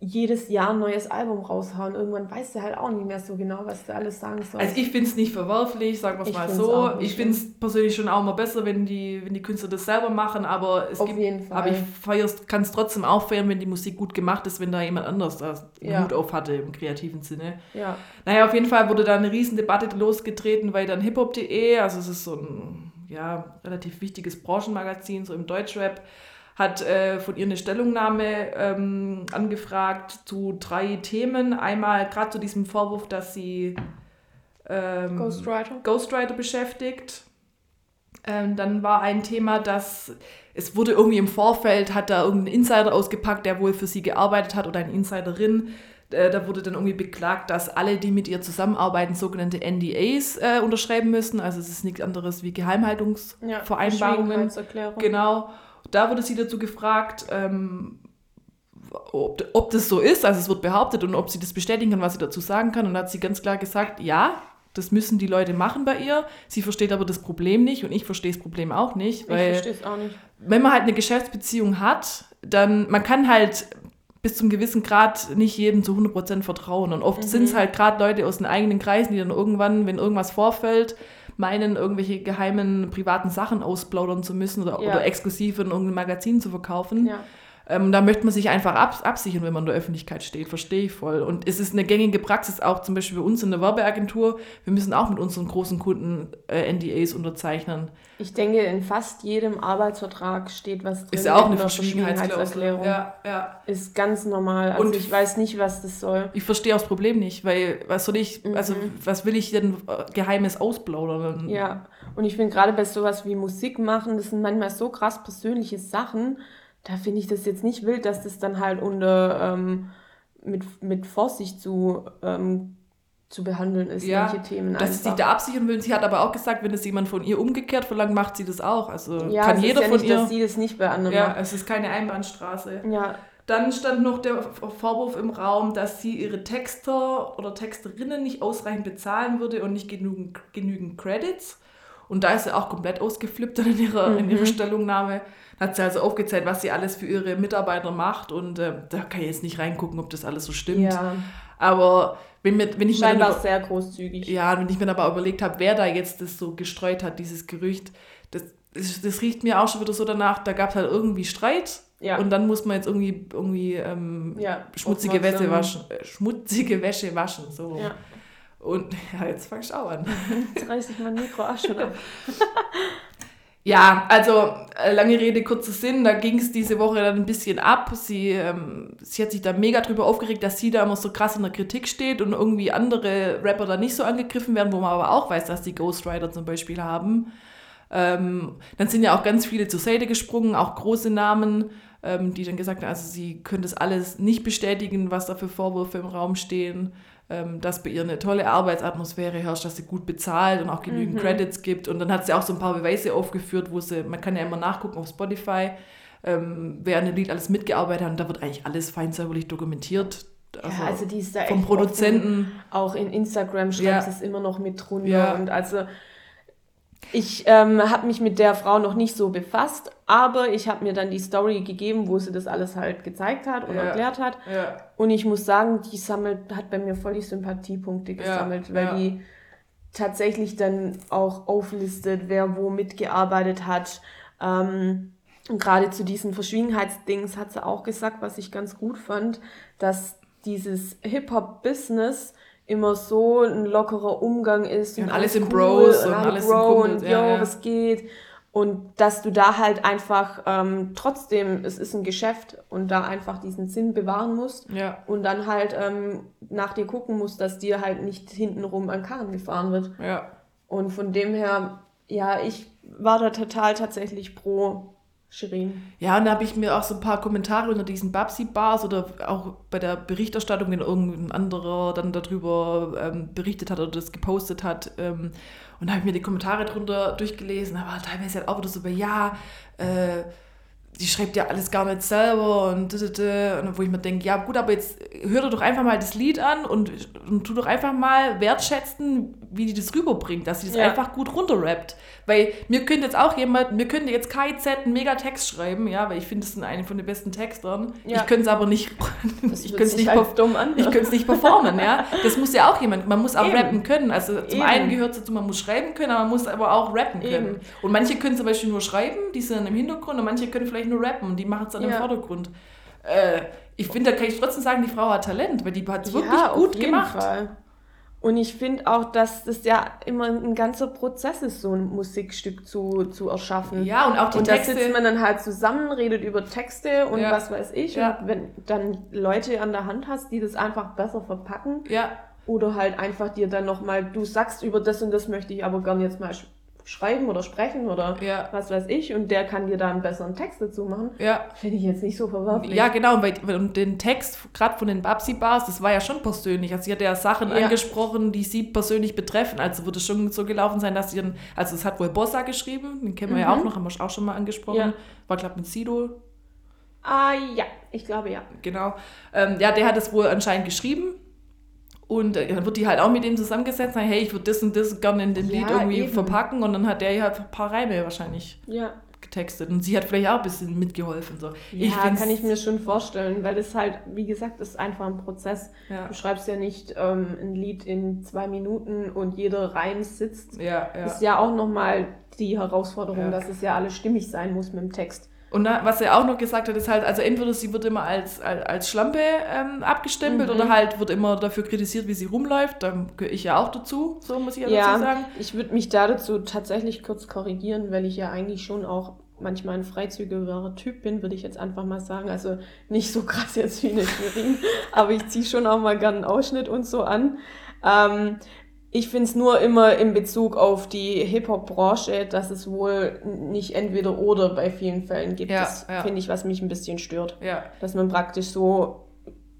jedes Jahr ein neues Album raushauen. Irgendwann weißt du halt auch nicht mehr so genau, was du alles sagen sollst.
Also ich finde es nicht verwerflich, sagen wir es mal so. Ich finde es persönlich schon auch mal besser, wenn die, wenn die Künstler das selber machen, aber es
Auf
gibt,
jeden Fall.
aber ich kann es trotzdem auch feiern, wenn die Musik gut gemacht ist, wenn da jemand anders das ja. Hut auf hatte im kreativen Sinne.
Ja.
Naja, auf jeden Fall wurde da eine riesen Debatte losgetreten, weil dann hiphop.de, also es ist so ein ja, relativ wichtiges Branchenmagazin, so im Deutschrap, hat äh, von ihr eine Stellungnahme ähm, angefragt zu drei Themen. Einmal gerade zu diesem Vorwurf, dass sie ähm,
Ghostwriter.
Ghostwriter beschäftigt. Ähm, dann war ein Thema, dass es wurde irgendwie im Vorfeld, hat da irgendein Insider ausgepackt, der wohl für sie gearbeitet hat oder eine Insiderin. Äh, da wurde dann irgendwie beklagt, dass alle, die mit ihr zusammenarbeiten, sogenannte NDAs äh, unterschreiben müssen. Also es ist nichts anderes wie Geheimhaltungsvereinbarungen.
Ja,
genau. Da wurde sie dazu gefragt, ähm, ob, ob das so ist, also es wird behauptet und ob sie das bestätigen kann, was sie dazu sagen kann. Und da hat sie ganz klar gesagt, ja, das müssen die Leute machen bei ihr. Sie versteht aber das Problem nicht und ich verstehe das Problem auch nicht. Weil
ich verstehe es auch nicht.
Wenn man halt eine Geschäftsbeziehung hat, dann, man kann halt bis zum gewissen Grad nicht jedem zu 100% vertrauen. Und oft mhm. sind es halt gerade Leute aus den eigenen Kreisen, die dann irgendwann, wenn irgendwas vorfällt, meinen, irgendwelche geheimen privaten Sachen ausplaudern zu müssen oder, ja. oder exklusiv in irgendeinem Magazin zu verkaufen. Ja. Ähm, da möchte man sich einfach ab, absichern, wenn man in der Öffentlichkeit steht, verstehe ich voll. Und es ist eine gängige Praxis auch zum Beispiel bei uns in der Werbeagentur. Wir müssen auch mit unseren großen Kunden äh, NDAs unterzeichnen.
Ich denke, in fast jedem Arbeitsvertrag steht was drin.
Ist ja auch eine Verschwiegenheitserklärung. Ja, ja.
Ist ganz normal. Also Und ich weiß nicht, was das soll.
Ich verstehe auch das Problem nicht, weil was soll ich, mhm. also was will ich denn äh, Geheimes ausplaudern?
Ja, und ich finde gerade bei sowas wie Musik machen, das sind manchmal so krass persönliche Sachen da finde ich das jetzt nicht wild, dass das dann halt unter ähm, mit, mit Vorsicht zu, ähm, zu behandeln ist,
ja, manche Themen. Dass einfach. sie da absichern will. Sie hat aber auch gesagt, wenn es jemand von ihr umgekehrt verlangt, macht sie das auch. Also ja, kann jeder
ja
von
nicht,
ihr.
dass sie das nicht bei anderen
Ja, macht. es ist keine Einbahnstraße.
Ja.
Dann stand noch der Vorwurf im Raum, dass sie ihre Texter oder Texterinnen nicht ausreichend bezahlen würde und nicht genügend, genügend Credits. Und da ist sie auch komplett ausgeflippt in ihrer, mhm. in ihrer Stellungnahme hat sie also aufgezählt, was sie alles für ihre Mitarbeiter macht und äh, da kann ich jetzt nicht reingucken, ob das alles so stimmt. Ja. Aber wenn, mir, wenn ich
Scheinbar
mir dann,
sehr großzügig.
Ja, wenn ich mir aber überlegt habe, wer da jetzt das so gestreut hat, dieses Gerücht, das, das, das riecht mir auch schon wieder so danach, da gab es halt irgendwie Streit ja. Und dann muss man jetzt irgendwie, irgendwie ähm, ja, schmutzige Wäsche waschen. Äh, schmutzige Wäsche waschen. So. Ja. Und ja, jetzt fang ich auch an.
Jetzt reiß ich mein Mikro auch schon ab.
Ja, also äh, lange Rede, kurzer Sinn, da ging es diese Woche dann ein bisschen ab. Sie, ähm, sie hat sich da mega drüber aufgeregt, dass sie da immer so krass in der Kritik steht und irgendwie andere Rapper da nicht so angegriffen werden, wo man aber auch weiß, dass die Ghostwriter zum Beispiel haben. Ähm, dann sind ja auch ganz viele zur Seite gesprungen, auch große Namen, ähm, die dann gesagt haben, also sie können das alles nicht bestätigen, was da für Vorwürfe im Raum stehen. Ähm, dass bei ihr eine tolle Arbeitsatmosphäre herrscht, dass sie gut bezahlt und auch genügend mhm. Credits gibt. Und dann hat sie auch so ein paar Beweise aufgeführt, wo sie, man kann ja immer nachgucken auf Spotify, ähm, wer an dem Lied alles mitgearbeitet hat und da wird eigentlich alles fein säuberlich dokumentiert.
Also, ja, also die ist da
vom Produzenten.
Offen, auch in Instagram schreibt ja. es immer noch mit drunter. Ja. Und also ich ähm, habe mich mit der Frau noch nicht so befasst, aber ich habe mir dann die Story gegeben, wo sie das alles halt gezeigt hat und ja. erklärt hat.
Ja.
Und ich muss sagen, die sammelt, hat bei mir voll die Sympathiepunkte gesammelt, ja. weil die tatsächlich dann auch auflistet, wer wo mitgearbeitet hat. Ähm, und gerade zu diesen Verschwiegenheitsdings hat sie auch gesagt, was ich ganz gut fand, dass dieses Hip-Hop-Business immer so ein lockerer Umgang ist.
Ja, und, alles im Bros und, und alles Bro
im und yo, ja, was geht. Und dass du da halt einfach ähm, trotzdem, es ist ein Geschäft und da einfach diesen Sinn bewahren musst.
Ja.
Und dann halt ähm, nach dir gucken musst, dass dir halt nicht hintenrum an Karren gefahren wird.
Ja.
Und von dem her, ja, ich war da total tatsächlich pro Shirin.
Ja, und da habe ich mir auch so ein paar Kommentare unter diesen Babsi-Bars oder auch bei der Berichterstattung, wenn irgendein anderer dann darüber ähm, berichtet hat oder das gepostet hat. Ähm, und da habe ich mir die Kommentare drunter durchgelesen, aber teilweise halt auch wieder so ja, äh, die schreibt ja alles gar nicht selber und, und wo ich mir denke, ja gut, aber jetzt hör doch einfach mal das Lied an und, und tu doch einfach mal wertschätzen, wie die das rüberbringt, dass sie das ja. einfach gut runterrappt. Weil mir könnte jetzt auch jemand, mir könnte jetzt KIZ einen Megatext schreiben, ja, weil ich finde, das sind eine von den besten Textern. Ja. Ich könnte es aber nicht, ich könnte es nicht, halt dumm an, ich könnte es nicht performen, ja. Das muss ja auch jemand, man muss auch Eben. rappen können. Also zum Eben. einen gehört es dazu, man muss schreiben können, aber man muss aber auch rappen können. Eben. Und manche können zum Beispiel nur schreiben, die sind dann im Hintergrund und manche können vielleicht nur rappen und die machen es dann ja. im Vordergrund. Äh, ich finde, da kann ich trotzdem sagen, die Frau hat Talent, weil die hat es wirklich ja, gut gemacht. Fall.
Und ich finde auch, dass das ja immer ein ganzer Prozess ist, so ein Musikstück zu, zu erschaffen. Ja, und auch die und Texte. Und da sitzt man dann halt zusammen, redet über Texte und ja. was weiß ich. Ja. Und wenn dann Leute an der Hand hast, die das einfach besser verpacken. Ja. Oder halt einfach dir dann nochmal, du sagst über das und das möchte ich aber gern jetzt mal schreiben oder sprechen oder ja. was weiß ich und der kann dir da einen besseren Text dazu machen, ja. finde ich jetzt nicht so verwerflich.
Ja, genau, und den Text, gerade von den Babsi-Bars, das war ja schon persönlich. Also sie hat ja Sachen ja. angesprochen, die sie persönlich betreffen. Also würde es schon so gelaufen sein, dass sie dann, also es hat wohl Bossa geschrieben, den kennen wir mhm. ja auch noch, haben wir auch schon mal angesprochen. War, glaube ich, mit Sido.
Ah ja, ich glaube ja.
Genau. Ähm, ja, der hat es wohl anscheinend geschrieben und äh, dann wird die halt auch mit ihm zusammengesetzt, sagen, hey, ich würde das und das gerne in dem ja, Lied irgendwie eben. verpacken. Und dann hat der halt ein paar Reime wahrscheinlich ja. getextet. Und sie hat vielleicht auch ein bisschen mitgeholfen. So.
Ja, ich kann ich mir schon vorstellen, weil das halt, wie gesagt, ist einfach ein Prozess. Ja. Du schreibst ja nicht ähm, ein Lied in zwei Minuten und jeder Reim sitzt. Ja, ja. Ist ja auch nochmal die Herausforderung, dass es ja alles stimmig sein muss mit dem Text.
Und da, was er auch noch gesagt hat, ist halt, also entweder sie wird immer als, als, als Schlampe ähm, abgestempelt mhm. oder halt wird immer dafür kritisiert, wie sie rumläuft. Da gehöre ich ja auch dazu, so muss ich ja, ja dazu sagen.
Ich würde mich da dazu tatsächlich kurz korrigieren, weil ich ja eigentlich schon auch manchmal ein freizügigerer Typ bin, würde ich jetzt einfach mal sagen. Also nicht so krass jetzt wie eine Schwerin, aber ich ziehe schon auch mal gerne einen Ausschnitt und so an. Ähm, ich finde es nur immer in Bezug auf die Hip-Hop-Branche, dass es wohl nicht entweder oder bei vielen Fällen gibt. Ja, das ja. finde ich, was mich ein bisschen stört. Ja. Dass man praktisch so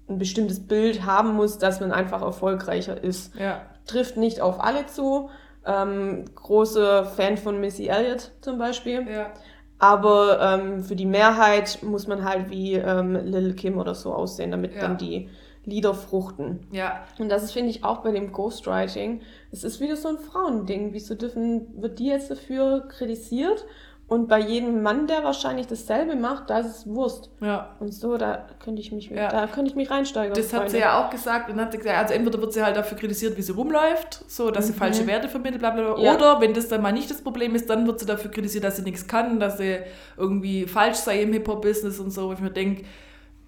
ein bestimmtes Bild haben muss, dass man einfach erfolgreicher ist. Ja. Trifft nicht auf alle zu. Ähm, große Fan von Missy Elliott zum Beispiel. Ja. Aber ähm, für die Mehrheit muss man halt wie ähm, Lil Kim oder so aussehen, damit ja. dann die Lieder fruchten. Ja. Und das ist, finde ich, auch bei dem Ghostwriting. Es ist wieder so ein Frauending. Wieso dürfen, wird die jetzt dafür kritisiert? Und bei jedem Mann, der wahrscheinlich dasselbe macht, da ist es Wurst. Ja. Und so, da könnte ich mich, ja. da könnte ich mich reinsteigen.
Das hat sie ja auch gesagt und hat gesagt, also entweder wird sie halt dafür kritisiert, wie sie rumläuft, so, dass mhm. sie falsche Werte vermittelt, bla, bla, bla. Ja. Oder wenn das dann mal nicht das Problem ist, dann wird sie dafür kritisiert, dass sie nichts kann, dass sie irgendwie falsch sei im Hip-Hop-Business und so. Wo ich mir denke,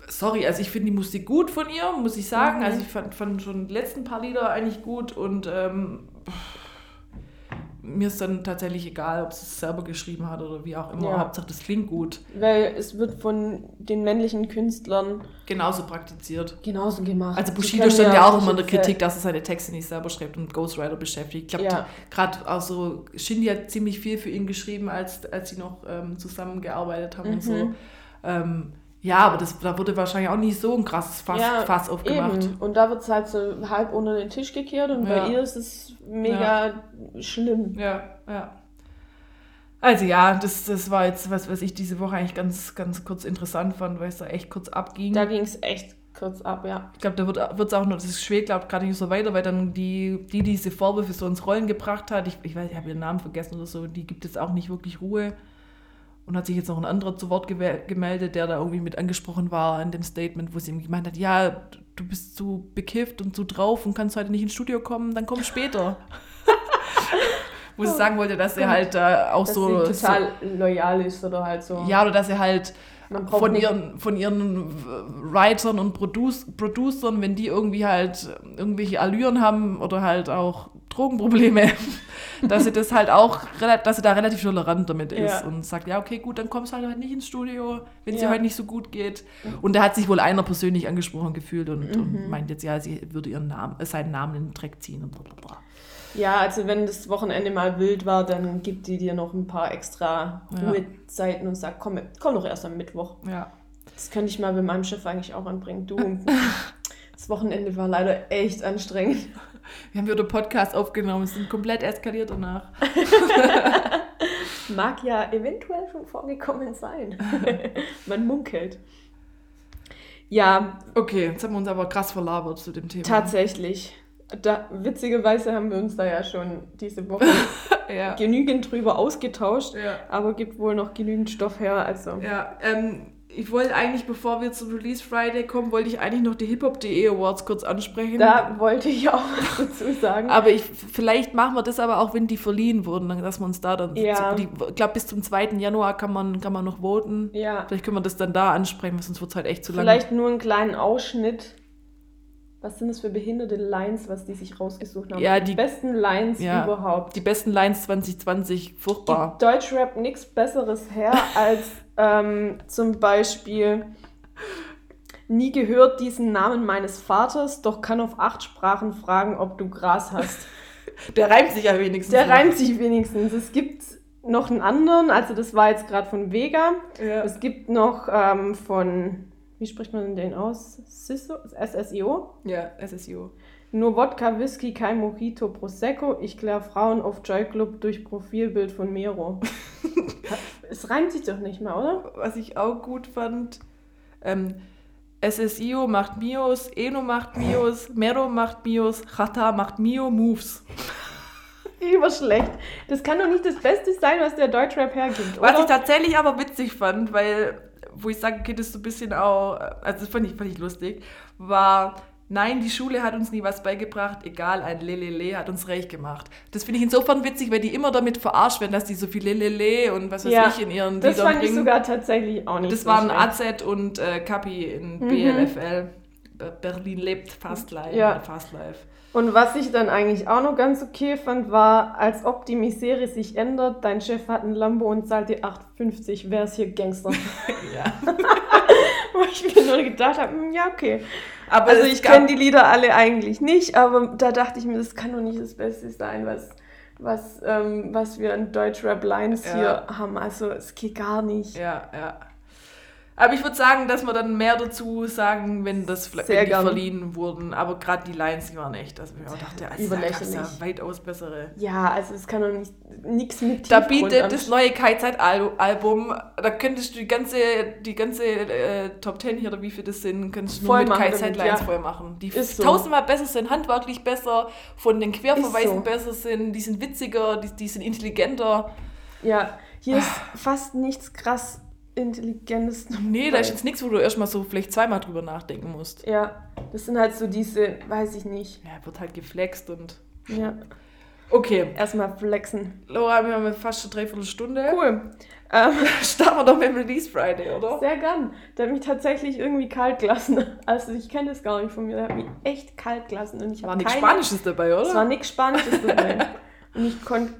sorry, also ich finde die Musik gut von ihr, muss ich sagen. Mhm. Also ich fand, fand, schon die letzten paar Lieder eigentlich gut und ähm, mir ist dann tatsächlich egal, ob sie es selber geschrieben hat oder wie auch immer. Ja. Hauptsache, das klingt gut.
Weil es wird von den männlichen Künstlern
genauso praktiziert.
Genauso gemacht.
Also Bushido stand ja auch immer in der Kritik, dass er seine Texte nicht selber schreibt und Ghostwriter beschäftigt. Ich glaube, ja. gerade auch so, Shindy hat ziemlich viel für ihn geschrieben, als, als sie noch ähm, zusammengearbeitet haben mhm. und so. Ähm, ja, aber das, da wurde wahrscheinlich auch nicht so ein krasses Fass, ja, Fass aufgemacht.
Eben. Und da wird es halt so halb unter den Tisch gekehrt und ja. bei ihr ist es mega ja. schlimm.
Ja, ja. Also ja, das, das war jetzt, was weiß ich, diese Woche eigentlich ganz, ganz kurz interessant fand, weil es da echt kurz abging.
Da ging es echt kurz ab, ja.
Ich glaube, da wird es auch noch, das schwebt, glaube gerade nicht so weiter, weil dann die, die diese Vorwürfe so ins Rollen gebracht hat, ich, ich weiß, ich habe ihren Namen vergessen oder so, die gibt es auch nicht wirklich Ruhe. Und hat sich jetzt noch ein anderer zu Wort gemeldet, der da irgendwie mit angesprochen war in dem Statement, wo sie ihm gemeint hat, ja, du bist zu bekifft und zu drauf und kannst heute nicht ins Studio kommen, dann komm später. wo sie sagen wollte, dass er halt äh, auch dass so...
Total so, loyal ist oder halt so...
Ja, oder dass er halt von ihren, von ihren Writern und Produce, Producern, wenn die irgendwie halt irgendwelche Allüren haben oder halt auch Drogenprobleme, dass sie das halt auch, dass sie da relativ tolerant damit ist ja. und sagt, ja, okay, gut, dann kommst du halt, nicht ins Studio, wenn es ja. dir halt nicht so gut geht. Und da hat sich wohl einer persönlich angesprochen gefühlt und, mhm. und meint jetzt, ja, sie würde ihren Namen, seinen Namen in den Dreck ziehen und bla bla bla.
Ja, also wenn das Wochenende mal wild war, dann gibt die dir noch ein paar extra Ruhezeiten ja. und sagt, komm, komm doch erst am Mittwoch. Ja. Das könnte ich mal bei meinem Chef eigentlich auch anbringen. Du, das Wochenende war leider echt anstrengend.
Wir haben wieder Podcast aufgenommen, es sind komplett eskaliert danach.
Mag ja eventuell schon vorgekommen sein. Man munkelt. Ja.
Okay, jetzt haben wir uns aber krass verlabert zu dem Thema.
Tatsächlich. Da, witzigerweise haben wir uns da ja schon diese Woche ja. genügend drüber ausgetauscht, ja. aber gibt wohl noch genügend Stoff her. Also.
Ja, ähm, ich wollte eigentlich, bevor wir zum Release Friday kommen, wollte ich eigentlich noch die Hiphop.de Awards kurz ansprechen.
Da wollte ich auch was dazu sagen.
aber ich, vielleicht machen wir das aber auch, wenn die verliehen wurden, dass wir uns da dann. Ja. Die, ich glaube, bis zum 2. Januar kann man, kann man noch voten. Ja. Vielleicht können wir das dann da ansprechen, sonst wird es halt echt zu
lange. Vielleicht nur einen kleinen Ausschnitt. Was sind das für behinderte Lines, was die sich rausgesucht haben?
Ja, die,
die besten Lines ja, überhaupt.
Die besten Lines 2020, furchtbar.
Deutschrap nichts Besseres her als ähm, zum Beispiel nie gehört diesen Namen meines Vaters, doch kann auf acht Sprachen fragen, ob du Gras hast.
Der reimt sich ja wenigstens.
Der noch. reimt sich wenigstens. Es gibt noch einen anderen, also das war jetzt gerade von Vega. Ja. Es gibt noch ähm, von, wie spricht man den aus? SSIO?
Ja, SSIO.
Nur Wodka, Whisky, kein Mojito, Prosecco. Ich klär Frauen auf Joy Club durch Profilbild von Mero. es reimt sich doch nicht mal, oder?
Was ich auch gut fand, ähm, SSIO macht Mios, Eno macht Mios, Mero macht Mios, Chata macht Mio Moves.
Überschlecht. Das kann doch nicht das Beste sein, was der Deutschrap hergibt.
Oder? Was ich tatsächlich aber witzig fand, weil, wo ich sage, okay, das ist so ein bisschen auch, also das fand ich, fand ich lustig, war Nein, die Schule hat uns nie was beigebracht, egal, ein Lelele hat uns reich gemacht. Das finde ich insofern witzig, weil die immer damit verarscht werden, dass die so viel Lelele und was weiß ja, ich in ihren
das Liedern fand ich sogar tatsächlich auch nicht
Das so waren AZ und äh, Kapi in mhm. BLFL. Berlin lebt fast live. Ja. Fast live.
Und was ich dann eigentlich auch noch ganz okay fand, war, als ob die Misere sich ändert, dein Chef hat ein Lambo und zahlt dir 8,50, wer ist hier Gangster? ja. Wo ich mir nur gedacht habe, hm, ja, okay. Aber also ich kenne die Lieder alle eigentlich nicht, aber da dachte ich mir, das kann doch nicht das Beste sein, was, was, ähm, was wir in Deutschrap Lines ja. hier haben. Also es geht gar nicht.
Ja, ja. Aber ich würde sagen, dass wir dann mehr dazu sagen, wenn das wenn die verliehen wurden. Aber gerade die Lines, die waren echt. Also ich dachte, also
Überlächerlich.
Ja weitaus bessere.
Ja, also es kann doch nicht nichts mit
Da bietet das neue KZ-Album, da könntest du die ganze, die ganze äh, Top Ten hier, oder wie viele das sind, könntest du nur mit KZ-Lines ja. voll machen. Die so. tausendmal besser sind, handwerklich besser, von den Querverweisen so. besser sind, die sind witziger, die, die sind intelligenter.
Ja, hier ist fast nichts krass Intelligentes.
Nee, da ist jetzt nichts, wo du erstmal so vielleicht zweimal drüber nachdenken musst.
Ja, das sind halt so diese, weiß ich nicht.
Ja, wird halt geflext und.
Ja.
Okay.
Erstmal flexen.
Laura, wir haben fast schon dreiviertel Stunde.
Cool.
Ähm, Starten wir doch mit dem Release Friday, oder?
Sehr gern. Der hat mich tatsächlich irgendwie kalt gelassen. Also ich kenne das gar nicht von mir. Der hat mich echt kalt gelassen. Und ich
war nichts Spanisches dabei, oder?
Es war nichts Spanisches dabei. und ich konnte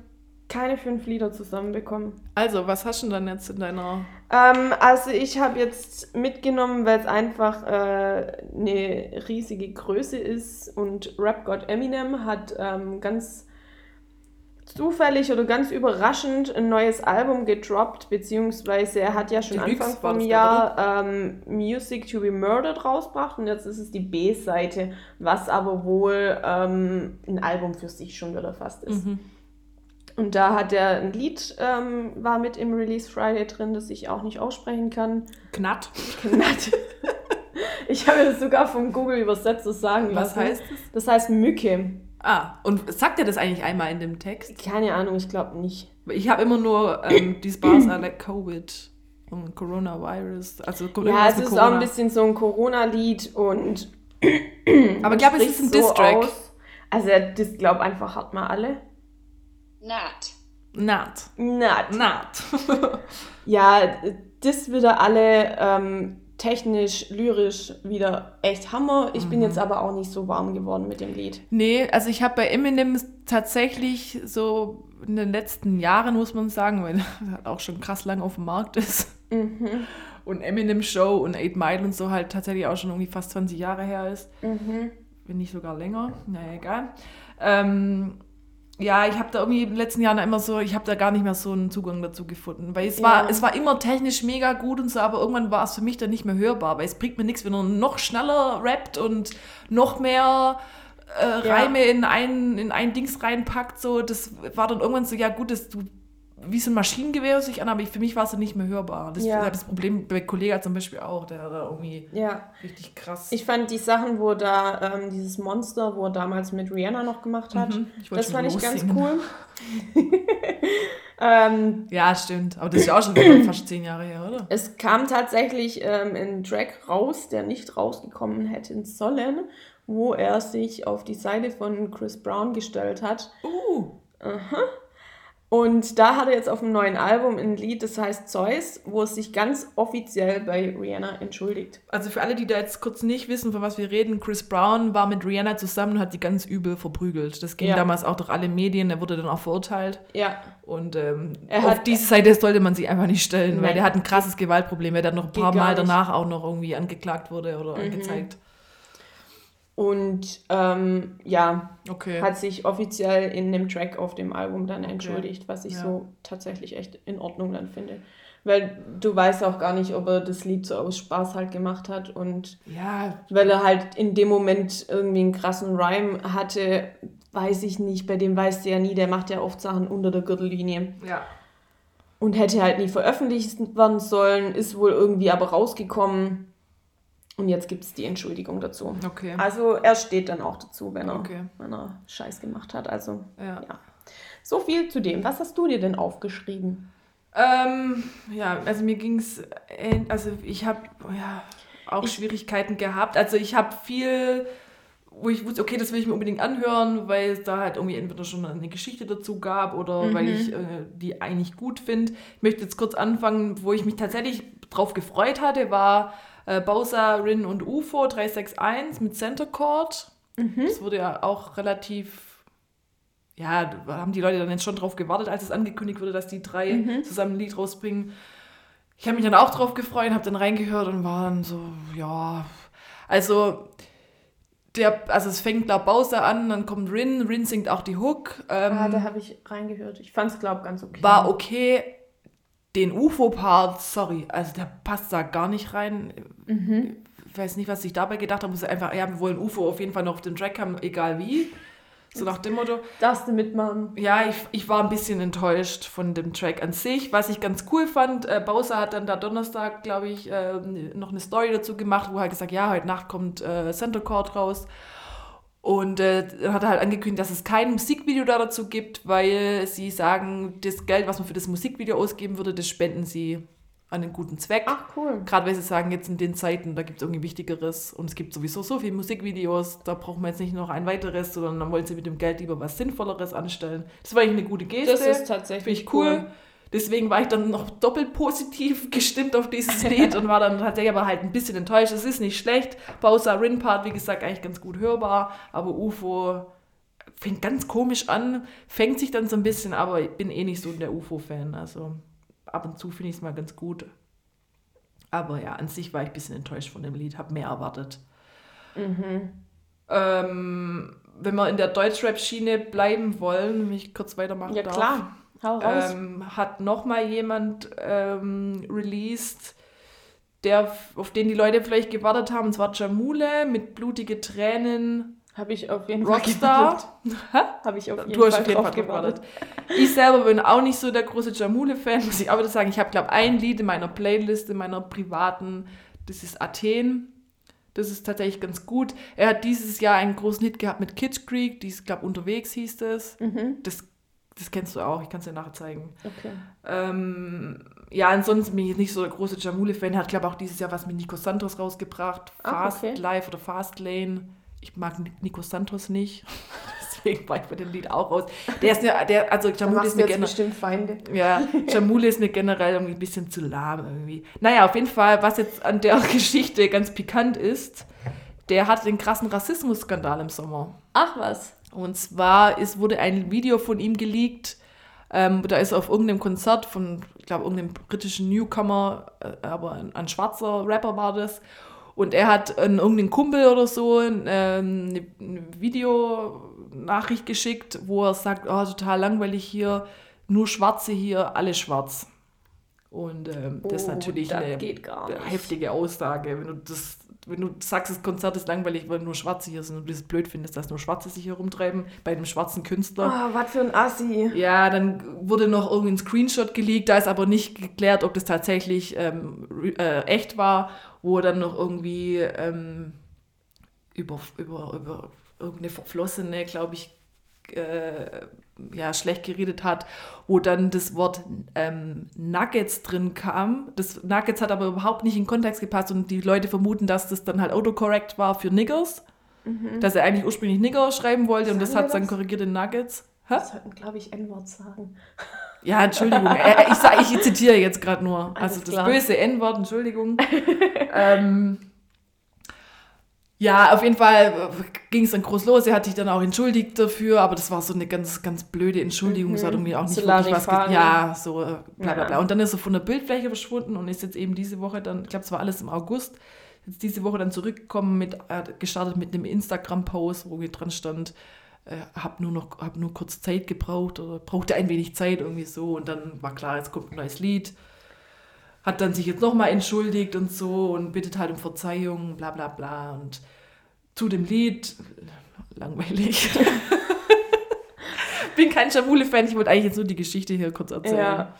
keine fünf Lieder zusammenbekommen.
Also, was hast du denn dann jetzt in deiner...
Ähm, also ich habe jetzt mitgenommen, weil es einfach äh, eine riesige Größe ist und Rap God Eminem hat ähm, ganz zufällig oder ganz überraschend ein neues Album gedroppt, beziehungsweise er hat ja schon die Anfang vom Jahr ähm, Music to be Murdered rausgebracht und jetzt ist es die B-Seite, was aber wohl ähm, ein Album für sich schon wieder fast ist. Mhm. Und da hat er ein Lied, ähm, war mit im Release Friday drin, das ich auch nicht aussprechen kann.
Knatt.
Knatt. ich habe das sogar vom Google Übersetzer sagen
lassen. Was heißt das?
Das heißt Mücke.
Ah, und sagt er das eigentlich einmal in dem Text?
Keine Ahnung, ich glaube nicht.
Ich habe immer nur ähm, die Bars are like Covid und Coronavirus. Also
ja, es ist Corona. auch ein bisschen so ein Corona-Lied und.
Aber ich glaube, es ist ein so Distrack.
Also, er glaubt einfach hat mal alle.
Nat.
Nat.
Nat.
Nat.
ja, das wieder alle ähm, technisch, lyrisch wieder echt Hammer. Ich mhm. bin jetzt aber auch nicht so warm geworden mit dem Lied.
Nee, also ich habe bei Eminem tatsächlich so in den letzten Jahren, muss man sagen, weil er auch schon krass lang auf dem Markt ist. Mhm. Und Eminem Show und 8 Mile und so halt tatsächlich auch schon irgendwie fast 20 Jahre her ist. Mhm. Wenn nicht sogar länger. Naja, egal. Ähm, ja, ich habe da irgendwie in den letzten Jahren immer so, ich habe da gar nicht mehr so einen Zugang dazu gefunden. Weil es, ja. war, es war immer technisch mega gut und so, aber irgendwann war es für mich dann nicht mehr hörbar, weil es bringt mir nichts, wenn er noch schneller rappt und noch mehr äh, Reime ja. in, ein, in ein Dings reinpackt. So. Das war dann irgendwann so, ja gut, das, du wie so ein Maschinengewehr sich an, aber für mich war es dann nicht mehr hörbar. Das
Ja.
ist das Problem bei Kollega zum Beispiel auch, der da irgendwie
Ja.
richtig krass.
Ich fand die Sachen, wo da ähm, dieses Monster, wo er damals mit Rihanna noch gemacht hat,
Mhm, ich
das fand ich ganz cool. ähm,
ja, stimmt. Aber das ist ja auch schon fast zehn Jahre her, oder?
es kam tatsächlich ähm, ein Track raus, der nicht rausgekommen hätte sollen, wo er sich auf die Seite von Chris Brown gestellt hat.
Uh,
Und da hat er jetzt auf dem neuen Album ein Lied, das heißt Zeus, wo es sich ganz offiziell bei Rihanna entschuldigt.
also für alle, die da jetzt kurz nicht wissen, von was wir reden, Chris Brown war mit Rihanna zusammen und hat die ganz übel verprügelt. Das ging
Ja.
damals auch durch alle Medien, er wurde dann auch verurteilt.
Ja,
Und ähm,
Er
auf
hat-
diese Seite sollte man sich einfach nicht stellen, weil
Nein.
der hat ein krasses Gewaltproblem. Er hat noch ein paar Mal.
Mhm.
danach auch noch irgendwie angeklagt wurde oder angezeigt.
Und ähm, ja,
Okay.
hat sich offiziell in dem Track auf dem Album dann entschuldigt, was ich
Ja.
so tatsächlich echt in Ordnung dann finde. Weil du weißt auch gar nicht, ob er das Lied so aus Spaß halt gemacht hat und
ja,
weil er halt in dem Moment irgendwie einen krassen Rhyme hatte, weiß ich nicht, bei dem weißt du ja nie, der macht ja oft Sachen unter der Gürtellinie
ja.
und hätte halt nie veröffentlicht werden sollen, ist wohl irgendwie aber rausgekommen und jetzt gibt es die Entschuldigung dazu.
Okay.
Also er steht dann auch dazu, wenn er,
Okay.
wenn er Scheiß gemacht hat. Also
Ja.
ja. So viel zu dem. Was hast du dir denn aufgeschrieben?
Ähm, ja, also mir ging es, also ich habe ja, auch Schwierigkeiten gehabt. Also ich habe viel, wo ich wusste, okay, das will ich mir unbedingt anhören, weil es da halt irgendwie entweder schon eine Geschichte dazu gab oder weil ich äh, die eigentlich gut finde. Ich möchte jetzt kurz anfangen, wo ich mich tatsächlich drauf gefreut hatte, war äh, Bowser, Rin und UFO 361 mit Center Chord. Das wurde ja auch relativ ja, da haben die Leute dann jetzt schon drauf gewartet, als es angekündigt wurde, dass die drei zusammen ein Lied rausbringen. Ich habe mich dann auch drauf gefreut, habe dann reingehört und war dann so, ja, also der, also es fängt glaube Bowser an, dann kommt Rin, Rin singt auch die Hook. Ähm,
Ah, da habe ich reingehört. Ich fand es, glaube ich, ganz okay.
war okay. Den UFO-Part, sorry, also der passt da gar nicht rein. Ich weiß nicht, was ich dabei gedacht habe. Muss einfach, ja, wir wollen UFO auf jeden Fall noch auf den Track haben, egal wie. So nach dem Motto.
Darfst du mitmachen?
Ja, ich, ich war ein bisschen enttäuscht von dem Track an sich. Was ich ganz cool fand, äh, Bowser hat dann da Donnerstag, glaube ich, äh, noch eine Story dazu gemacht, wo er gesagt ja, heute Nacht kommt äh, Center Chord raus. Und äh, hat halt angekündigt, dass es kein Musikvideo da dazu gibt, weil sie sagen, das Geld, was man für das Musikvideo ausgeben würde, das spenden sie an einen guten Zweck.
Ach, cool.
Gerade weil sie sagen, jetzt in den Zeiten, da gibt es irgendwie Wichtigeres und es gibt sowieso so viele Musikvideos, da brauchen wir jetzt nicht noch ein weiteres, sondern dann wollen sie mit dem Geld lieber was Sinnvolleres anstellen. Das war eigentlich eine gute Geste.
Das ist tatsächlich
Finde ich cool. Deswegen war ich dann noch doppelt positiv gestimmt auf dieses Lied und war dann tatsächlich aber halt ein bisschen enttäuscht. Es ist nicht schlecht. Bowser Rin Part, wie gesagt, eigentlich ganz gut hörbar, aber UFO fängt ganz komisch an, fängt sich dann so ein bisschen, aber ich bin eh nicht so der UFO-Fan. Also ab und zu finde ich es mal ganz gut. Aber ja, an sich war ich ein bisschen enttäuscht von dem Lied, habe mehr erwartet. Ähm, wenn wir in der Deutschrap-Schiene bleiben wollen, wenn ich kurz weitermachen
Ja,
darf.
klar.
Ähm, hat noch mal jemand ähm, released, der, auf den die Leute vielleicht gewartet haben, und zwar Jamule mit blutige Tränen.
Habe ich auf jeden Fall
Rockstar.
Habe ich auf jeden
Du hast
Fall
auf jeden Fall
gewartet.
gewartet. Ich selber bin auch nicht so der große Jamule-Fan, muss ich aber sagen. Ich habe, glaube ein Lied in meiner Playlist, in meiner privaten, das ist Athen. Das ist tatsächlich ganz gut. Er hat dieses Jahr einen großen Hit gehabt mit Kitsch Creek, die ist, glaube unterwegs hieß das. das. Das kennst du auch, ich kann es dir nachher zeigen.
Okay.
Ähm, ja, ansonsten bin ich nicht so der große Jamule-Fan. Hat, glaube ich, auch dieses Jahr was mit Nico Santos rausgebracht.
Ach,
Fast
okay.
Life oder Fast Lane. Ich mag Nico Santos nicht. Deswegen war ich bei dem Lied auch raus. Der ist mir, der, also Jamule ist mir generell.
bestimmt Feinde.
Ja, Jamule ist mir generell irgendwie ein bisschen zu lahm irgendwie. Naja, auf jeden Fall, was jetzt an der Geschichte ganz pikant ist, der hatte den krassen Rassismusskandal im Sommer.
Ach was.
Und zwar ist, wurde ein Video von ihm geleakt. Ähm, da ist er auf irgendeinem Konzert von, ich glaube, irgendeinem britischen Newcomer, äh, aber ein, ein schwarzer Rapper war das. Und er hat an irgendeinen Kumpel oder so ähm, eine, eine Videonachricht geschickt, wo er sagt, oh, total langweilig hier, nur Schwarze hier, alle schwarz. Und ähm, das ist
Oh,
natürlich
das
eine
geht gar nicht.
heftige Aussage, wenn du das wenn du sagst, das Konzert ist langweilig, weil nur Schwarze hier sind und du es blöd findest, dass nur Schwarze sich hier rumtreiben, bei einem schwarzen Künstler.
Oh, was für ein Assi.
Ja, dann wurde noch irgendwie ein Screenshot geleakt, da ist aber nicht geklärt, ob das tatsächlich ähm, äh, echt war, wo dann noch irgendwie ähm, über, über, über irgendeine Verflossene, glaube ich, äh, ja, schlecht geredet hat, wo dann das Wort ähm, Nuggets drin kam. Das Nuggets hat aber überhaupt nicht in Kontext gepasst und die Leute vermuten, dass das dann halt autocorrect war für Niggers. Mhm. Dass er eigentlich ursprünglich Nigger schreiben wollte Sagen und das hat dann korrigiert in Nuggets.
Hä? Wir sollten, glaube ich, N-Wort sagen.
Ja, Entschuldigung. ich, sag, ich zitiere jetzt gerade nur. Also das klar. böse N-Wort, Entschuldigung. ähm, ja, auf jeden Fall äh, ging es dann groß los. Er hat sich dann auch entschuldigt dafür, aber das war so eine ganz, ganz blöde Entschuldigung. Mhm. Es hat irgendwie auch nicht so wirklich was Ja, so äh, bla bla bla. Und dann ist er von der Bildfläche verschwunden und ist jetzt eben diese Woche dann, ich glaube, es war alles im August, jetzt diese Woche dann zurückgekommen mit, äh, gestartet mit einem Instagram-Post, wo dran stand, äh, hab nur noch, hab nur kurz Zeit gebraucht oder brauchte ein wenig Zeit irgendwie so und dann war klar, jetzt kommt ein neues Lied hat dann sich jetzt nochmal entschuldigt und so und bittet halt um Verzeihung, bla bla bla. Und zu dem Lied, langweilig. Bin kein Schamule-Fan, ich wollte eigentlich jetzt nur die Geschichte hier kurz erzählen. Ja.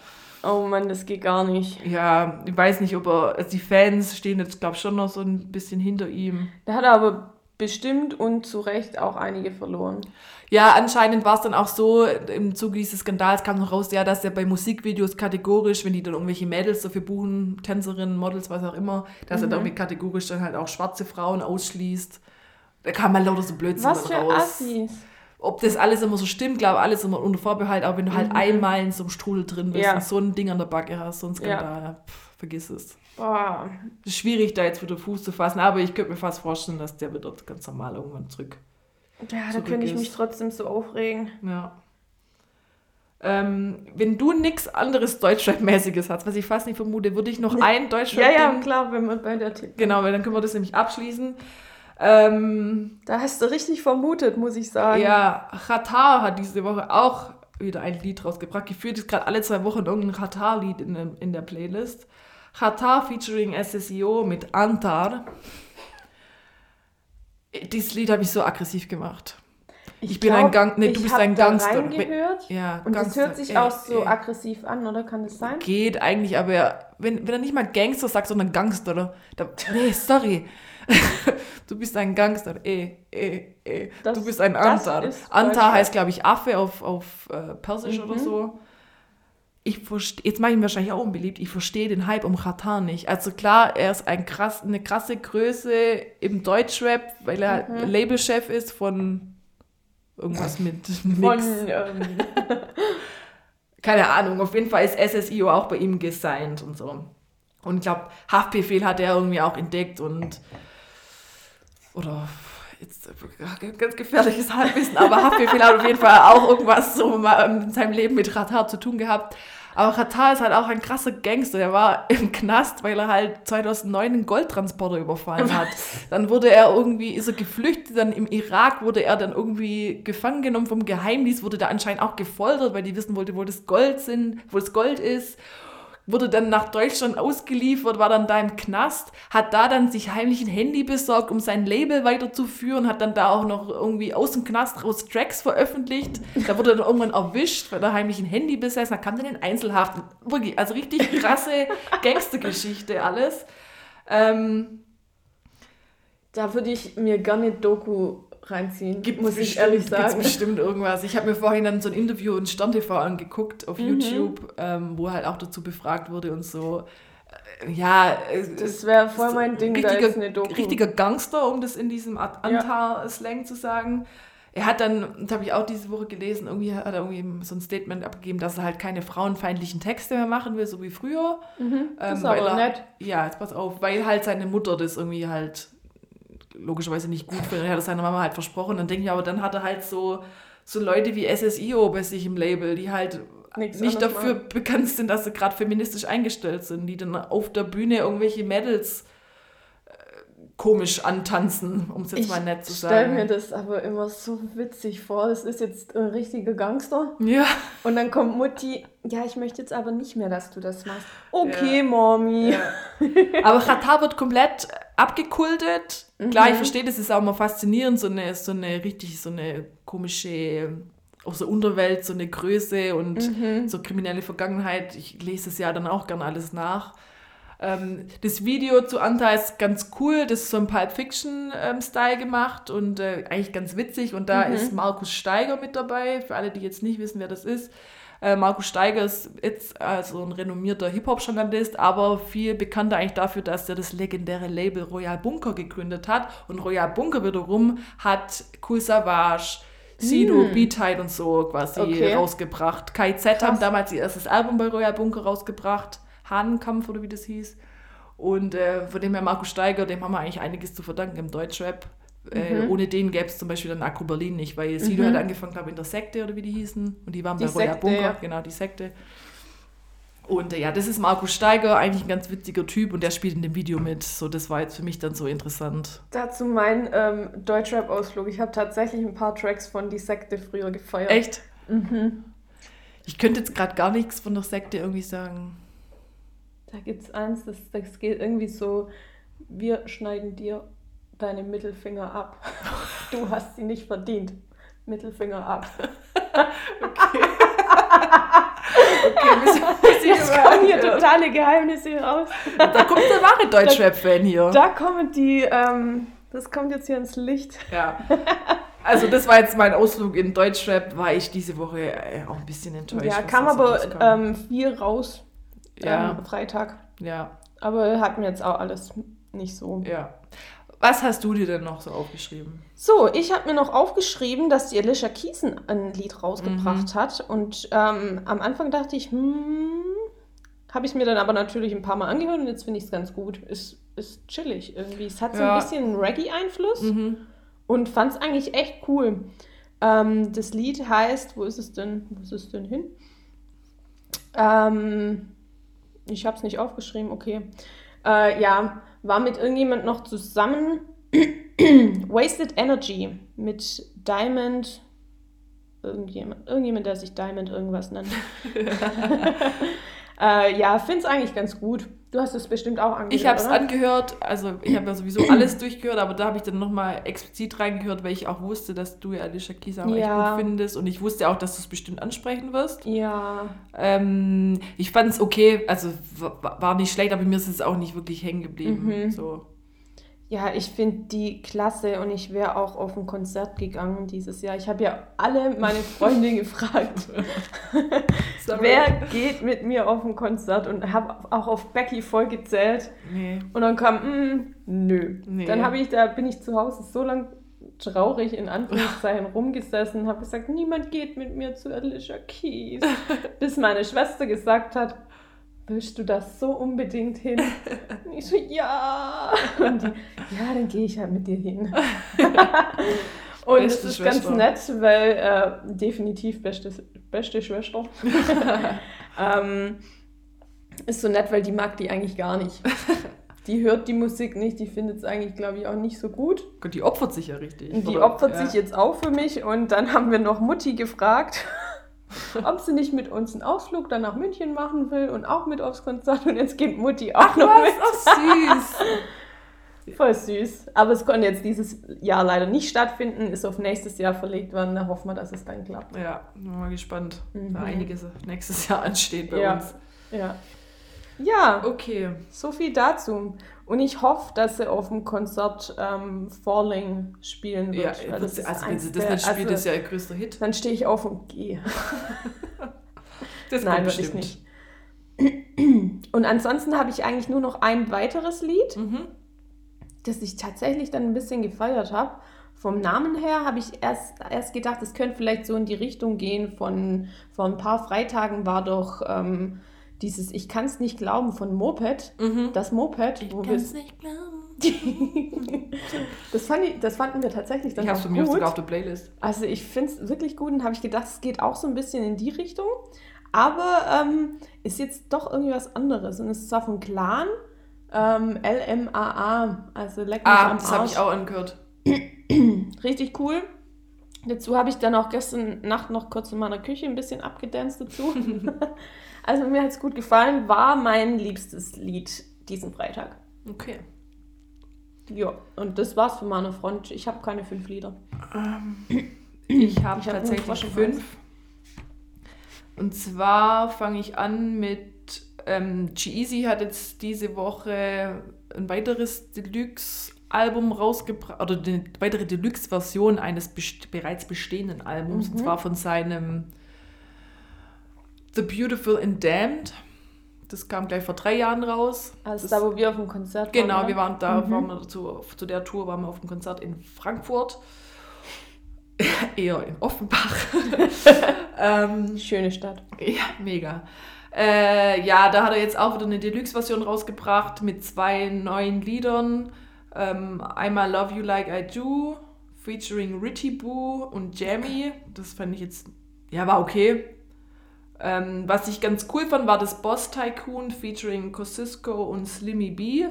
Oh Mann, das geht gar nicht.
Ja, ich weiß nicht, ob er, also die Fans stehen jetzt, glaube ich, schon noch so ein bisschen hinter ihm.
Da hat er aber bestimmt und zu Recht auch einige verloren.
Ja, anscheinend war es dann auch so, im Zuge dieses Skandals kam noch raus, ja, dass er bei Musikvideos kategorisch, wenn die dann irgendwelche Mädels dafür buchen, Tänzerinnen, Models, was auch immer, dass mhm. er dann irgendwie kategorisch dann halt auch schwarze Frauen ausschließt. Da kam mal lauter so Blödsinn was für raus. Assis. Ob das alles immer so stimmt, glaube ich, alles immer unter Vorbehalt, aber wenn du halt mhm. einmal in so einem Strudel drin bist ja. und so ein Ding an der Backe hast, so ein Skandal, ja. pff, vergiss es. Boah. Ist schwierig, da jetzt wieder Fuß zu fassen, aber ich könnte mir fast vorstellen, dass der wieder ganz normal irgendwann zurück
ja, da könnte ich mich trotzdem so aufregen.
Ja. Ähm, wenn du nichts anderes Deutschrap-mäßiges hast, was ich fast nicht vermute, würde ich noch ein Deutschrap.
Ja, ja, klar, wenn wir bei der Tipp.
Genau, weil dann können wir das nämlich abschließen. Ähm,
da hast du richtig vermutet, muss ich sagen.
Ja, Qatar hat diese Woche auch wieder ein Lied rausgebracht. Gefühlt ist gerade alle zwei Wochen irgendein Qatar-Lied in, in der Playlist. Qatar featuring SSIO mit Antar. Dieses Lied habe ich so aggressiv gemacht. Ich, ich bin glaub, ein Gang, nee, du bist ein Gangster.
Reingehört ja, und Gangster. das hört sich auch so äh, aggressiv an, oder kann das sein?
Geht eigentlich, aber wenn, wenn er nicht mal Gangster sagt, sondern Gangster? Da, nee, sorry. du bist ein Gangster. Eh, eh, eh. Das, du bist ein Antar. Antar heißt, glaube ich, Affe auf, auf äh, Persisch mhm. oder so ich verstehe, jetzt mache ich ihn wahrscheinlich auch unbeliebt, ich verstehe den Hype um Katar nicht. Also klar, er ist ein krass, eine krasse Größe im Deutschrap, weil er mhm. Labelchef ist von irgendwas mit Von, ähm. Keine Ahnung, auf jeden Fall ist SSIO auch bei ihm gesigned und so. Und ich glaube, Haftbefehl hat er irgendwie auch entdeckt und oder jetzt ganz gefährliches Halbwissen, aber Haftbefehl hat auf jeden Fall auch irgendwas so in seinem Leben mit Katar zu tun gehabt. Aber Katar ist halt auch ein krasser Gangster. Der war im Knast, weil er halt 2009 einen Goldtransporter überfallen hat. Dann wurde er irgendwie, ist er geflüchtet, dann im Irak wurde er dann irgendwie gefangen genommen vom Geheimdienst, wurde da anscheinend auch gefoltert, weil die wissen wollte, wo das Gold sind, wo das Gold ist wurde dann nach Deutschland ausgeliefert, war dann da im Knast, hat da dann sich heimlich ein Handy besorgt, um sein Label weiterzuführen, hat dann da auch noch irgendwie aus dem Knast raus Tracks veröffentlicht. Da wurde dann irgendwann erwischt, weil er heimlich ein Handy besessen hat, kam dann in Einzelhaft. Wirklich, also richtig krasse Gangstergeschichte alles. Ähm,
da würde ich mir gerne Doku reinziehen, Gibt muss bestimmt, ich ehrlich sagen.
Gibt's bestimmt irgendwas. Ich habe mir vorhin dann so ein Interview in Stern TV angeguckt auf mhm. YouTube, ähm, wo halt auch dazu befragt wurde und so. Äh, ja,
das wäre voll mein Ding,
richtiger, da ist eine Doku. richtiger Gangster, um das in diesem Antar-Slang ja. zu sagen. Er hat dann, das habe ich auch diese Woche gelesen, irgendwie hat er irgendwie so ein Statement abgegeben, dass er halt keine frauenfeindlichen Texte mehr machen will, so wie früher.
Mhm, das ähm, ist aber er, nett.
Ja, jetzt pass auf, weil halt seine Mutter das irgendwie halt logischerweise nicht gut findet. Er hat es seiner Mama halt versprochen. Dann denke ich, aber dann hat er halt so, so Leute wie SSIO bei sich im Label, die halt Nichts nicht dafür machen. bekannt sind, dass sie gerade feministisch eingestellt sind, die dann auf der Bühne irgendwelche Mädels äh, komisch antanzen, um es jetzt ich mal nett zu sagen. Ich
stelle mir das aber immer so witzig vor. Das ist jetzt ein richtiger Gangster.
Ja.
Und dann kommt Mutti, ja, ich möchte jetzt aber nicht mehr, dass du das machst. Okay, ja. Mommy. Ja.
Aber Katar wird komplett abgekultet. Klar, ich verstehe, das ist auch mal faszinierend, so eine, so eine richtig, so eine komische aus der Unterwelt, so eine Größe und so kriminelle Vergangenheit. Ich lese es ja dann auch gern alles nach. Ähm, das Video zu Anta ist ganz cool, das ist so ein Pulp Fiction-Style gemacht und äh, eigentlich ganz witzig. Und da ist Markus Steiger mit dabei, für alle, die jetzt nicht wissen, wer das ist. Äh, Markus Steiger ist jetzt also ein renommierter Hip-Hop-Journalist, aber viel bekannter eigentlich dafür, dass er das legendäre Label Royal Bunker gegründet hat. Und Royal Bunker wiederum hat Cool Savage, Sido, B-Tide und so quasi
Okay.
rausgebracht. KZ haben damals ihr erstes Album bei Royal Bunker rausgebracht. Hahnenkampf oder wie das hieß. Und äh, von dem her Markus Steiger, dem haben wir eigentlich einiges zu verdanken im Deutschrap. Äh, ohne den gäbe es zum Beispiel dann Agro Berlin nicht, weil Sido hat angefangen, glaube ich, in der Sekte oder wie die hießen. Und die waren
Die
bei Royal Bunker,
ja.
genau, die Sekte. Und äh, ja, das ist Markus Steiger, eigentlich ein ganz witziger Typ und der spielt in dem Video mit. So, das war jetzt für mich dann so interessant.
Dazu mein ähm, Deutschrap-Ausflug. Ich habe tatsächlich ein paar Tracks von Die Sekte früher gefeiert.
Echt? Ich könnte jetzt gerade gar nichts von der Sekte irgendwie sagen.
Da gibt es eins, das, das geht irgendwie so, wir schneiden dir deine Mittelfinger ab. Du hast sie nicht verdient. Mittelfinger ab.
Okay, bis, bis
Jetzt kommen hier totale Geheimnisse raus.
Da kommt der wahre Deutschrap-Fan hier.
Da kommen die, ähm, das kommt jetzt hier ins Licht.
Ja. Also das war jetzt mein Ausflug in Deutschrap, war ich diese Woche äh, auch ein bisschen enttäuscht.
Ja, kam aber ähm, viel raus
ja,
ähm, Freitag.
ja,
Aber hat mir jetzt auch alles nicht so.
ja. Was hast du dir denn noch so aufgeschrieben?
So, ich habe mir noch aufgeschrieben, dass die Alicia Keys ein- Lied rausgebracht hat. Und ähm, am Anfang dachte ich, hm, habe ich mir dann aber natürlich ein paar Mal angehört und jetzt finde ich es ganz gut. Ist, ist chillig irgendwie. Es hat so
Ja.
ein bisschen Reggae-Einfluss
Mhm.
und fand es eigentlich echt cool. Ähm, das Lied heißt, wo ist es denn? Wo ist es denn hin? Ähm, ich habe es nicht aufgeschrieben, okay. Äh, ja, war mit irgendjemand noch zusammen. Wasted Energy mit Diamond. Irgendjemand, irgendjemand, der sich Diamond irgendwas nennt. äh, ja, find's eigentlich ganz gut. Du hast es bestimmt auch angehört.
Ich habe es angehört, also ich habe ja sowieso alles durchgehört, aber da habe ich dann nochmal explizit reingehört, weil ich auch wusste, dass du ja Alicia Keys auch
Ja.
echt gut findest und ich wusste auch, dass du es bestimmt ansprechen wirst.
Ja,
Ähm, ich fand es okay, also wa- war nicht schlecht, aber mir ist es auch nicht wirklich hängen geblieben.
Mhm.
So.
Ja, ich finde die klasse und ich wäre auch auf ein Konzert gegangen dieses Jahr. Ich habe ja alle meine Freunde gefragt, wer geht mit mir auf ein Konzert und habe auch auf Becky voll gezählt.
Nee.
Und dann kam, mm, nö.
Nee.
Dann habe ich da bin ich zu Hause so lang traurig in Anführungszeichen rumgesessen, habe gesagt, niemand geht mit mir zu Alicia Keys, bis meine Schwester gesagt hat, willst du das so unbedingt hin? Und ich so, ja. Und die, ja, dann gehe ich halt mit dir hin. Und es ist
Schwester.
ganz nett, weil äh, definitiv beste, beste Schwester. ähm, ist so nett, weil die mag die eigentlich gar nicht. Die hört die Musik nicht, die findet es eigentlich, glaube ich, auch nicht so gut.
Gott, die opfert sich ja richtig.
Die
Oder-
opfert
ja.
sich jetzt auch für mich. Und dann haben wir noch Mutti gefragt, ob sie nicht mit uns einen Ausflug dann nach München machen will und auch mit aufs Konzert. Und jetzt geht Mutti auch noch
Was?
mit.
Oh, süß.
Voll süß. Aber es konnte jetzt dieses Jahr leider nicht stattfinden, ist auf nächstes Jahr verlegt worden. Da hoffen wir, dass es dann klappt.
Ja, bin mal gespannt.
Mhm.
Da einiges nächstes Jahr ansteht bei
Ja.
uns.
Ja. Ja,
Okay.
so viel dazu. Und ich hoffe, dass sie auf dem Konzert ähm, Falling spielen wird.
Ja, also,
ist
also wenn sie das nicht spielt,
also,
ist ja ihr größter Hit.
Dann stehe ich auf und gehe.
Das
Nein, würde ich nicht. Und ansonsten habe ich eigentlich nur noch ein weiteres Lied,
Mhm.
das ich tatsächlich dann ein bisschen gefeiert habe. Vom Namen her habe ich erst, erst gedacht, es könnte vielleicht so in die Richtung gehen von, vor ein paar Freitagen war doch ähm, dieses Ich kann es nicht glauben von Moped.
Mhm.
Das Moped,
Ich
wo wir
nicht glauben.
das, fand ich, das fanden wir tatsächlich dann
Ich hab's von mir sogar auf der Playlist.
Also ich finde es wirklich gut und habe ich gedacht, es geht auch so ein bisschen in die Richtung. Aber ähm, ist jetzt doch irgendwie was anderes. Und es ist zwar von Clan, ähm, LMAA, also Leck mich
Ah,
am
das habe ich auch angehört.
Richtig cool. Dazu habe ich dann auch gestern Nacht noch kurz in meiner Küche ein bisschen abgedanced dazu. also mir hat es gut gefallen, war mein liebstes Lied diesen Freitag.
Okay.
Ja, und das war's von meiner Front. Ich habe keine fünf Lieder.
Ich habe
hab
tatsächlich fünf. Und zwar fange ich an mit ähm, G-Eazy hat jetzt diese Woche ein weiteres Deluxe-Album rausgebracht, oder eine weitere Deluxe-Version eines best bereits bestehenden Albums, und zwar von seinem The Beautiful and Damned. Das kam gleich vor drei Jahren raus.
Also
das,
da, wo wir auf dem Konzert waren.
Genau,
oder?
wir waren da, waren wir zu, zu der Tour waren wir auf dem Konzert in Frankfurt. Eher in Offenbach. ähm,
Schöne Stadt.
ja, mega. Äh, ja, da hat er jetzt auch wieder eine Deluxe-Version rausgebracht mit zwei neuen Liedern. Ähm, einmal Love You Like I Do, featuring Ritty Boo und Jamie. Das fand ich jetzt, ja, war okay. Ähm, was ich ganz cool fand, war das Boss Tycoon featuring Kosciuszko und Slimmy B.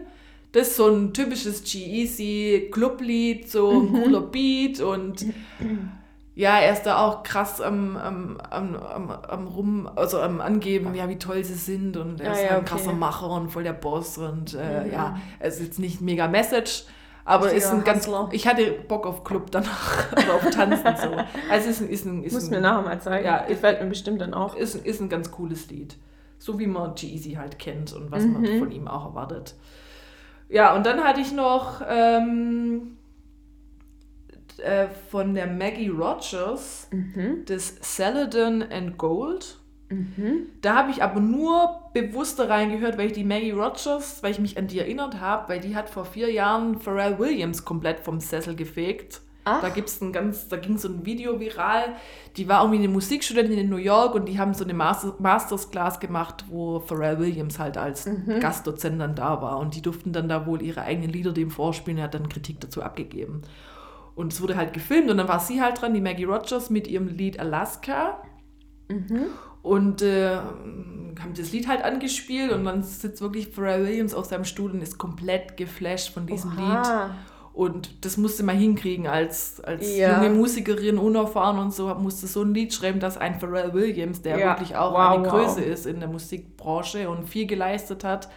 Das ist so ein typisches G-Eazy Clublied, so ein cooler Beat und ja, er ist da auch krass am, am, am, am, am rum, also am angeben, ja, wie toll sie sind und er
Ah,
ist
ja,
ein
okay.
krasser Macher und voll der Boss und äh,
Mhm.
ja, es ist jetzt nicht mega Message, aber
Richtiger
ist ein ganz,
Hustler.
ich hatte Bock auf Club danach, oder auf Tanzen so. Also ist ein, ist ein, ist
Muss
ein,
mir nachher mal zeigen.
Ja,
Gefällt mir bestimmt dann auch.
ist, ist ein ganz cooles Lied. So wie man G-Eazy halt kennt und was
Mhm.
man von ihm auch erwartet. Ja, und dann hatte ich noch ähm, äh, von der Maggie Rogers
Mhm.
das Saladin and Gold.
Mhm.
Da habe ich aber nur bewusst da reingehört, weil ich die Maggie Rogers, weil ich mich an die erinnert habe, weil die hat vor vier Jahren Pharrell Williams komplett vom Sessel gefegt.
Ach.
Da gibt's ein ganz, da ging so ein Video viral. Die war irgendwie eine Musikstudentin in New York und die haben so eine Master, Masters Class gemacht, wo Pharrell Williams halt als
Mhm.
Gastdozent dann da war. Und die durften dann da wohl ihre eigenen Lieder dem vorspielen. Er hat dann Kritik dazu abgegeben. Und es wurde halt gefilmt und dann war sie halt dran, die Maggie Rogers mit ihrem Lied Alaska.
Mhm.
Und äh, haben das Lied halt angespielt und dann sitzt wirklich Pharrell Williams auf seinem Stuhl und ist komplett geflasht von diesem Lied.
Oha.
Und das musste man hinkriegen als, als
Ja.
junge Musikerin, unerfahren und so, musste so ein Lied schreiben, dass ein Pharrell Williams, der
Ja.
wirklich auch
Wow,
eine
wow.
Größe ist in der Musikbranche und viel geleistet hat,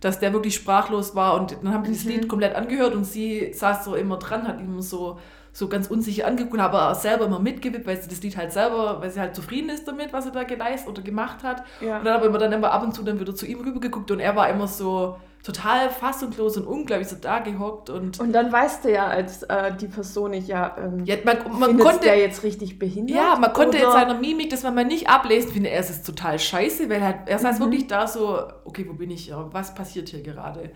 dass der wirklich sprachlos war. Und dann haben die
Mhm.
das Lied komplett angehört und sie saß so immer dran, hat immer so, so ganz unsicher angeguckt, aber auch selber immer mitgewippt, weil sie das Lied halt selber, weil sie halt zufrieden ist damit, was er da geleistet oder gemacht hat.
Ja.
Und dann aber immer dann immer ab und zu dann wieder zu ihm rübergeguckt und er war immer so total fassungslos und unglaublich so da gehockt und
Und dann weißt du ja als äh, die Person nicht, ja, ähm,
ja, man, man konnte
der jetzt richtig behindert?
ja, man konnte
oder?
in seiner Mimik, das man mal nicht ablesen, finde er, es ist total scheiße, weil halt, er
Mhm.
saß wirklich da so, okay, wo bin ich, was passiert hier gerade?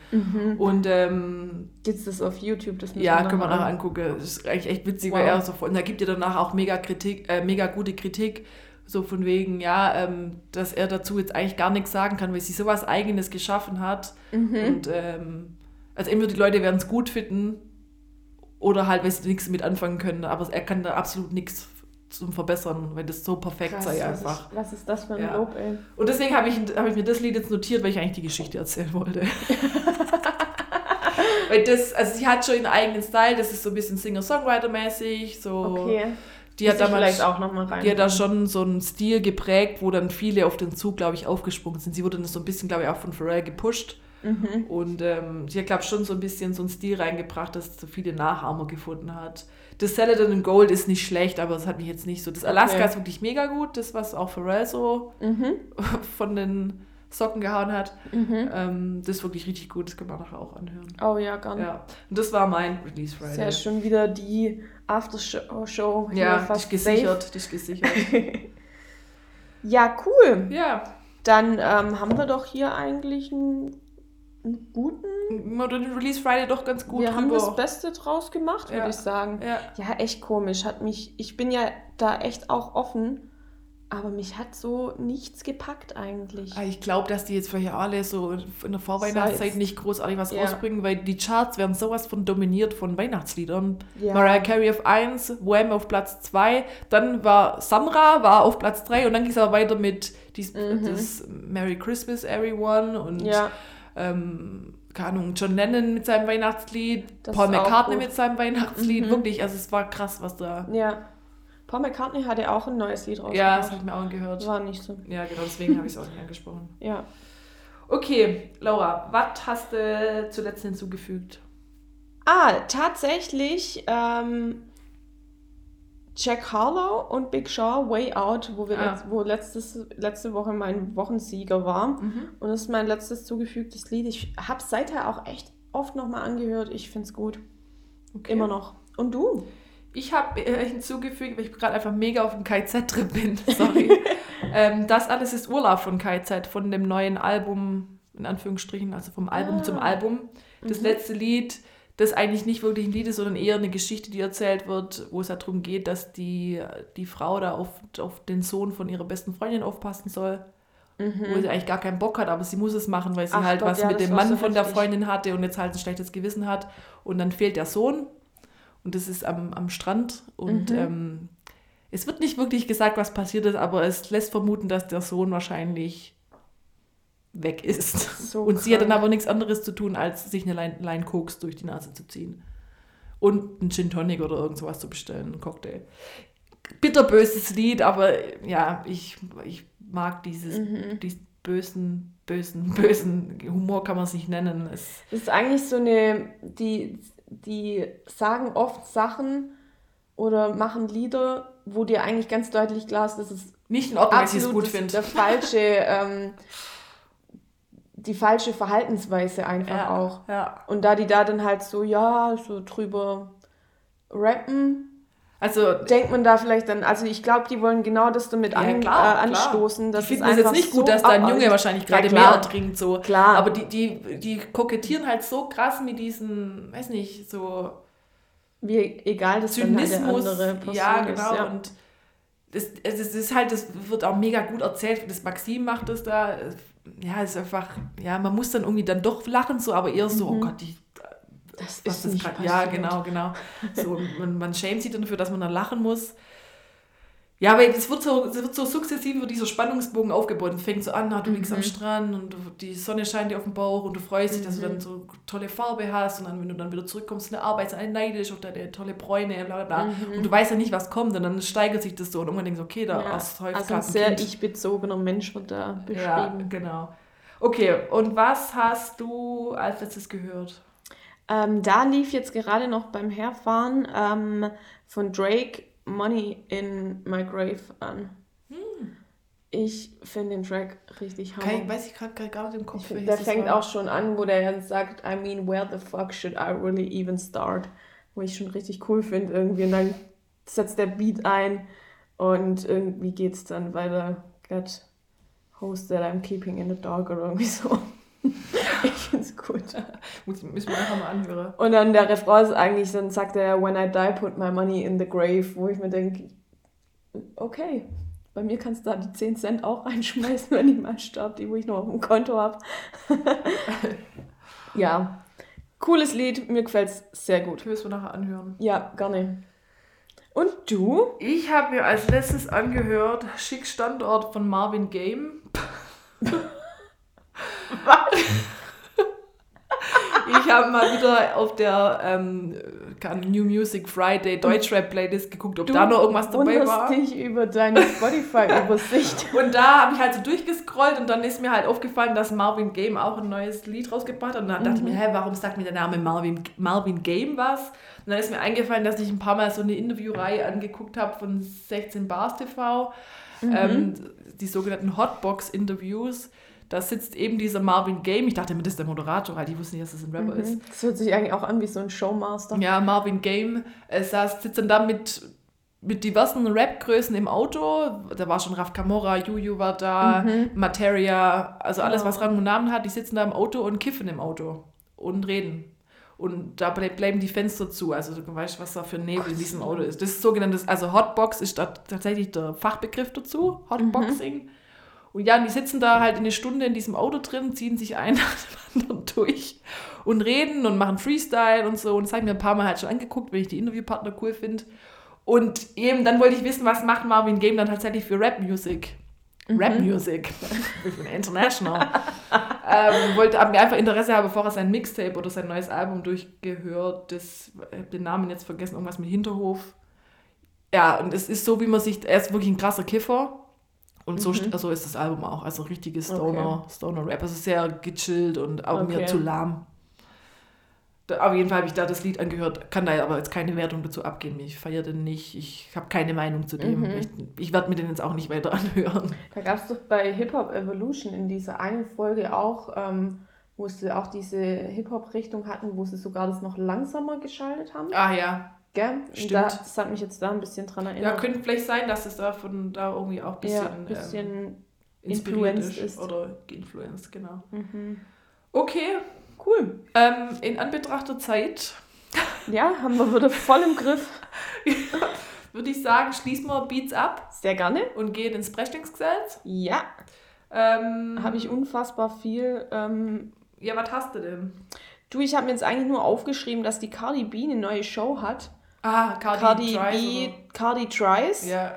Und ähm,
Gibt's das auf YouTube? Das
ja, können wir
nachher
nachher
an-
angucken. Das ist eigentlich echt witzig,
Wow.
weil er so und da gibt er danach auch mega Kritik, äh, mega gute Kritik, so von wegen, ja, ähm, dass er dazu jetzt eigentlich gar nichts sagen kann, weil sie sowas Eigenes geschaffen hat.
Mhm.
Und ähm, also entweder die Leute werden es gut finden oder halt, weil sie nichts damit anfangen können, aber er kann da absolut nichts zum Verbessern, weil das so perfekt
Krass,
sei
was
einfach.
Ist, was ist das für ein
Ja.
Lob, ey?
Und deswegen habe ich, hab ich mir das Lied jetzt notiert, weil ich eigentlich die Geschichte erzählen wollte. weil das, also sie hat schon ihren eigenen Style, das ist so ein bisschen Singer-Songwriter-mäßig, so.
Okay.
Die hat
Muss ich
damals,
vielleicht auch noch mal rein.
die hat da schon so einen Stil geprägt, wo dann viele auf den Zug, glaube ich, aufgesprungen sind. Sie wurde dann so ein bisschen, glaube ich, auch von Pharrell gepusht.
Mhm.
Und ähm, sie hat, glaube ich, schon so ein bisschen so einen Stil reingebracht, dass so viele Nachahmer gefunden hat. Das Saladin in Gold ist nicht schlecht, aber es hat mich jetzt nicht so. Das Alaska
Okay.
ist wirklich mega gut, das, was auch Pharrell so
Mhm.
von den Socken gehauen hat.
Mhm.
Ähm, das ist wirklich richtig gut, das kann man nachher auch anhören.
Oh ja, ganz.
Ja, und das war mein Release
Ist ja
Friday.
schon wieder die Aftershow
Ja,
fast
dich gesichert, dich gesichert.
safe. Ja, cool.
ja,
Dann ähm, haben wir doch hier eigentlich einen, einen guten.
oder den Release Friday doch ganz gut
wir haben das. Beste draus gemacht, würde
Ja.
ich sagen.
Ja.
Ja, echt komisch. Hat mich, ich bin ja da echt auch offen, aber mich hat so nichts gepackt eigentlich.
Ah, Ich glaube, dass die jetzt vielleicht alle so in der Vorweihnachtszeit nicht großartig was
Ja.
rausbringen, weil die Charts werden sowas von dominiert von Weihnachtsliedern.
Ja.
Mariah Carey auf 1, Wham auf Platz 2, dann war Samra war auf Platz 3 und dann ging es aber weiter mit dies, das Merry Christmas Everyone und
Mhm. Ja,
ähm, keine Ahnung, John Lennon mit seinem Weihnachtslied,
Das
Paul McCartney mit seinem Weihnachtslied,
Mhm.
wirklich, also es war krass, was da...
ja. Paul McCartney hatte auch ein neues Lied
Ja,
rausgebracht.
das habe ich mir auch angehört.
War nicht so.
Ja, genau, deswegen habe ich es auch nicht angesprochen.
Ja.
Okay, Laura, was hast du zuletzt hinzugefügt?
Ah, tatsächlich ähm, Jack Harlow und Big Shaw Way Out, wo, wir
Ah.
letzt, wo letztes, letzte Woche mein Wochensieger war.
Mhm.
Und das ist mein letztes zugefügtes Lied. Ich habe es seither auch echt oft nochmal angehört. Ich finde es gut.
Okay.
Immer noch. Und du?
Ich habe äh, hinzugefügt, weil ich gerade einfach mega auf dem KZ-Trip bin. Sorry. ähm, das alles ist Urlaub von KZ, von dem neuen Album, in Anführungsstrichen, also vom Album
Ah.
zum Album. Das letzte Lied, das eigentlich nicht wirklich ein Lied ist, sondern eher eine Geschichte, die erzählt wird, wo es darum geht, dass die, die Frau da auf, auf den Sohn von ihrer besten Freundin aufpassen soll. Wo sie eigentlich gar keinen Bock hat, aber sie muss es machen, weil sie
Ach
halt
Gott,
was
ja,
mit dem Mann
so
von der. Freundin hatte und jetzt halt ein schlechtes Gewissen hat. Und dann fehlt der Sohn und das ist am, am Strand und
Mhm.
ähm, es wird nicht wirklich gesagt, was passiert ist, aber es lässt vermuten, dass der Sohn wahrscheinlich weg ist.
So
und sie hat dann aber nichts anderes zu tun, als sich eine Line, Line Koks durch die Nase zu ziehen. Und einen Gin Tonic oder irgend sowas zu bestellen, einen Cocktail. Bitterböses Lied, aber ja, ich, ich mag dieses,
Mhm.
diesen bösen, bösen, bösen Humor kann man es nicht nennen. Es,
Das ist eigentlich so eine, die, die sagen oft Sachen oder machen Lieder, wo dir eigentlich ganz deutlich klar ist, dass es
nicht in Ordnung,
absolut
gut finde.
der falsche, ähm, die falsche Verhaltensweise einfach
Ja,
auch.
ja.
Und da die da dann halt so, ja, so drüber rappen,
Also,
denkt man da vielleicht dann, also ich glaube, die wollen genau das damit
Ja,
an,
klar,
äh, anstoßen,
ich
dass
finde
es
jetzt nicht
so
gut, dass da ein Junge wahrscheinlich
Ja,
gerade
klar.
mehr trinkt, so.
Klar.
Aber die, die, die kokettieren halt so krass mit diesen, weiß nicht, so
Wie egal das dann halt der
Zynismus.
andere
ja,
ist.
genau.
Ja.
Und das, es ist- ist halt, das wird auch mega gut erzählt. Das Maxim macht das da. Ja, es ist einfach, ja, man muss dann irgendwie dann doch lachen, so, aber eher so, oh Gott, die,
das ist nicht
grad, ja, genau, genau. So, man, man schämt sich dann dafür, dass man dann lachen muss. Ja, aber es wird so, es wird so sukzessive dieser Spannungsbogen aufgebaut. Es fängt so an, na, du liegst am Strand und die Sonne scheint dir auf den Bauch und du freust dich, dass du dann so tolle Farbe hast und dann, wenn du dann wieder zurückkommst in der Arbeit, ist alle neidisch auf deine tolle Bräune, bla bla bla. Und du weißt ja nicht, was kommt und dann steigert sich das so und irgendwann denkst du, okay, da
Ja.
hast du heute
Also ein sehr ich-bezogener Mensch wird da
Ja,
beschrieben.
genau. Okay, und was hast du als letztes gehört?
Ähm, da lief jetzt gerade noch beim Herfahren ähm, von Drake Money in My Grave an. Ich finde den Track richtig hammer.
Kein, weiß ich gerade gar nicht im Kopf.
Ich der
das
fängt
war.
auch schon an, wo der sagt, I mean, where the fuck should I really even start? Wo ich schon richtig cool finde irgendwie. Und dann setzt der Beat ein und irgendwie geht's dann weiter. Got host that I'm keeping in the dark oder irgendwie so. ich find's gut.
Muss, müssen wir nachher mal anhören.
Und dann der Refrain ist eigentlich, dann sagt er, when I die, put my money in the grave, wo ich mir denke, okay, bei mir kannst du da die 10 Cent auch reinschmeißen, wenn ich mal sterbe, die, wo ich noch auf dem Konto habe. ja, cooles Lied, mir gefällt's sehr gut.
Ich will es mir nachher anhören.
Ja, gerne. Und du?
Ich habe mir als letztes angehört Schick Standort von Marvin Game. Ich habe mal wieder auf der ähm, New Music Friday Deutschrap Playlist geguckt, ob
Du
da noch irgendwas dabei war.
dich über deine Spotify-Übersicht.
Und da habe ich halt so durchgescrollt und dann ist mir halt aufgefallen, dass Marvin Game auch ein neues Lied rausgebracht hat. Und dann dachte ich mir, hä, warum sagt mir der Name Marvin, Marvin Game was? Und dann ist mir eingefallen, dass ich ein paar Mal so eine Interviewreihe angeguckt habe von 16 Bars TV, ähm, die sogenannten Hotbox-Interviews. Da sitzt eben dieser Marvin Game. Ich dachte mir, das ist der Moderator, weil ich wusste nicht, dass das ein Rapper ist.
Das hört sich eigentlich auch an wie so ein Showmaster.
Ja, Marvin Game äh, saß, sitzt dann da mit, mit diversen Rap-Größen im Auto. Da war schon Raf Camora, Juju war da, Materia, also alles, was Rang und Namen hat. Die sitzen da im Auto und kiffen im Auto und reden. Und da ble- bleiben die Fenster zu. Also du weißt, was da für ein Nebel in diesem Auto ist. Das ist sogenanntes, also Hotbox ist da tatsächlich der Fachbegriff dazu, Hotboxing. Und ja, und die sitzen da halt eine Stunde in diesem Auto drin, ziehen sich ein anderen durch und reden und machen Freestyle und so. Und das habe ich mir ein paar Mal halt schon angeguckt, wenn ich die Interviewpartner cool finde. Und eben dann wollte ich wissen, was macht Marvin Game dann tatsächlich für Rap-Music. Rap-Music. Ich bin international. ähm, wollte hab mir einfach Interesse haben, bevor er sein Mixtape oder sein neues Album durchgehört. Das, ich habe den Namen jetzt vergessen, irgendwas mit Hinterhof. Ja, und es ist so, wie man sich, er ist wirklich ein krasser Kiffer. Und so, so ist das Album auch. Also richtiges Stoner, Stoner Rap. Also sehr gechillt und auch mir
Okay.
zu lahm. Da, auf jeden Fall habe ich da das Lied angehört, kann da aber jetzt keine Wertung dazu abgeben. Ich feiere den nicht, ich habe keine Meinung zu dem.
Mhm.
Ich, ich werde mir den jetzt auch nicht weiter anhören.
Da gab es doch bei Hip Hop Evolution in dieser einen Folge auch, ähm, wo sie auch diese Hip-Hop-Richtung hatten, wo sie sogar das noch langsamer geschaltet haben.
Ah ja.
Gell?
Stimmt.
Da, das hat mich jetzt da ein bisschen dran
Ja,
erinnert.
könnte vielleicht sein, dass es davon da irgendwie auch ein bisschen,
ja, ein bisschen
ähm, inspiriert
influenced
ist.
ist.
Oder geinfluenced, genau.
mhm.
Okay,
Cool.
ähm, in Anbetracht der Zeit
Ja, haben wir wieder voll im Griff.
würde ich sagen, schließen wir Beats ab
Sehr gerne.
und gehen ins Brechtingsgesetz.
Ja,
Ähm,
habe ich unfassbar viel. Ähm,
Ja, was hast du denn?
du, ich habe mir jetzt eigentlich nur aufgeschrieben, dass die Cardi B eine neue Show hat.
Ah, Cardi,
Cardi
Tries
B, Cardi Tries.
Ja.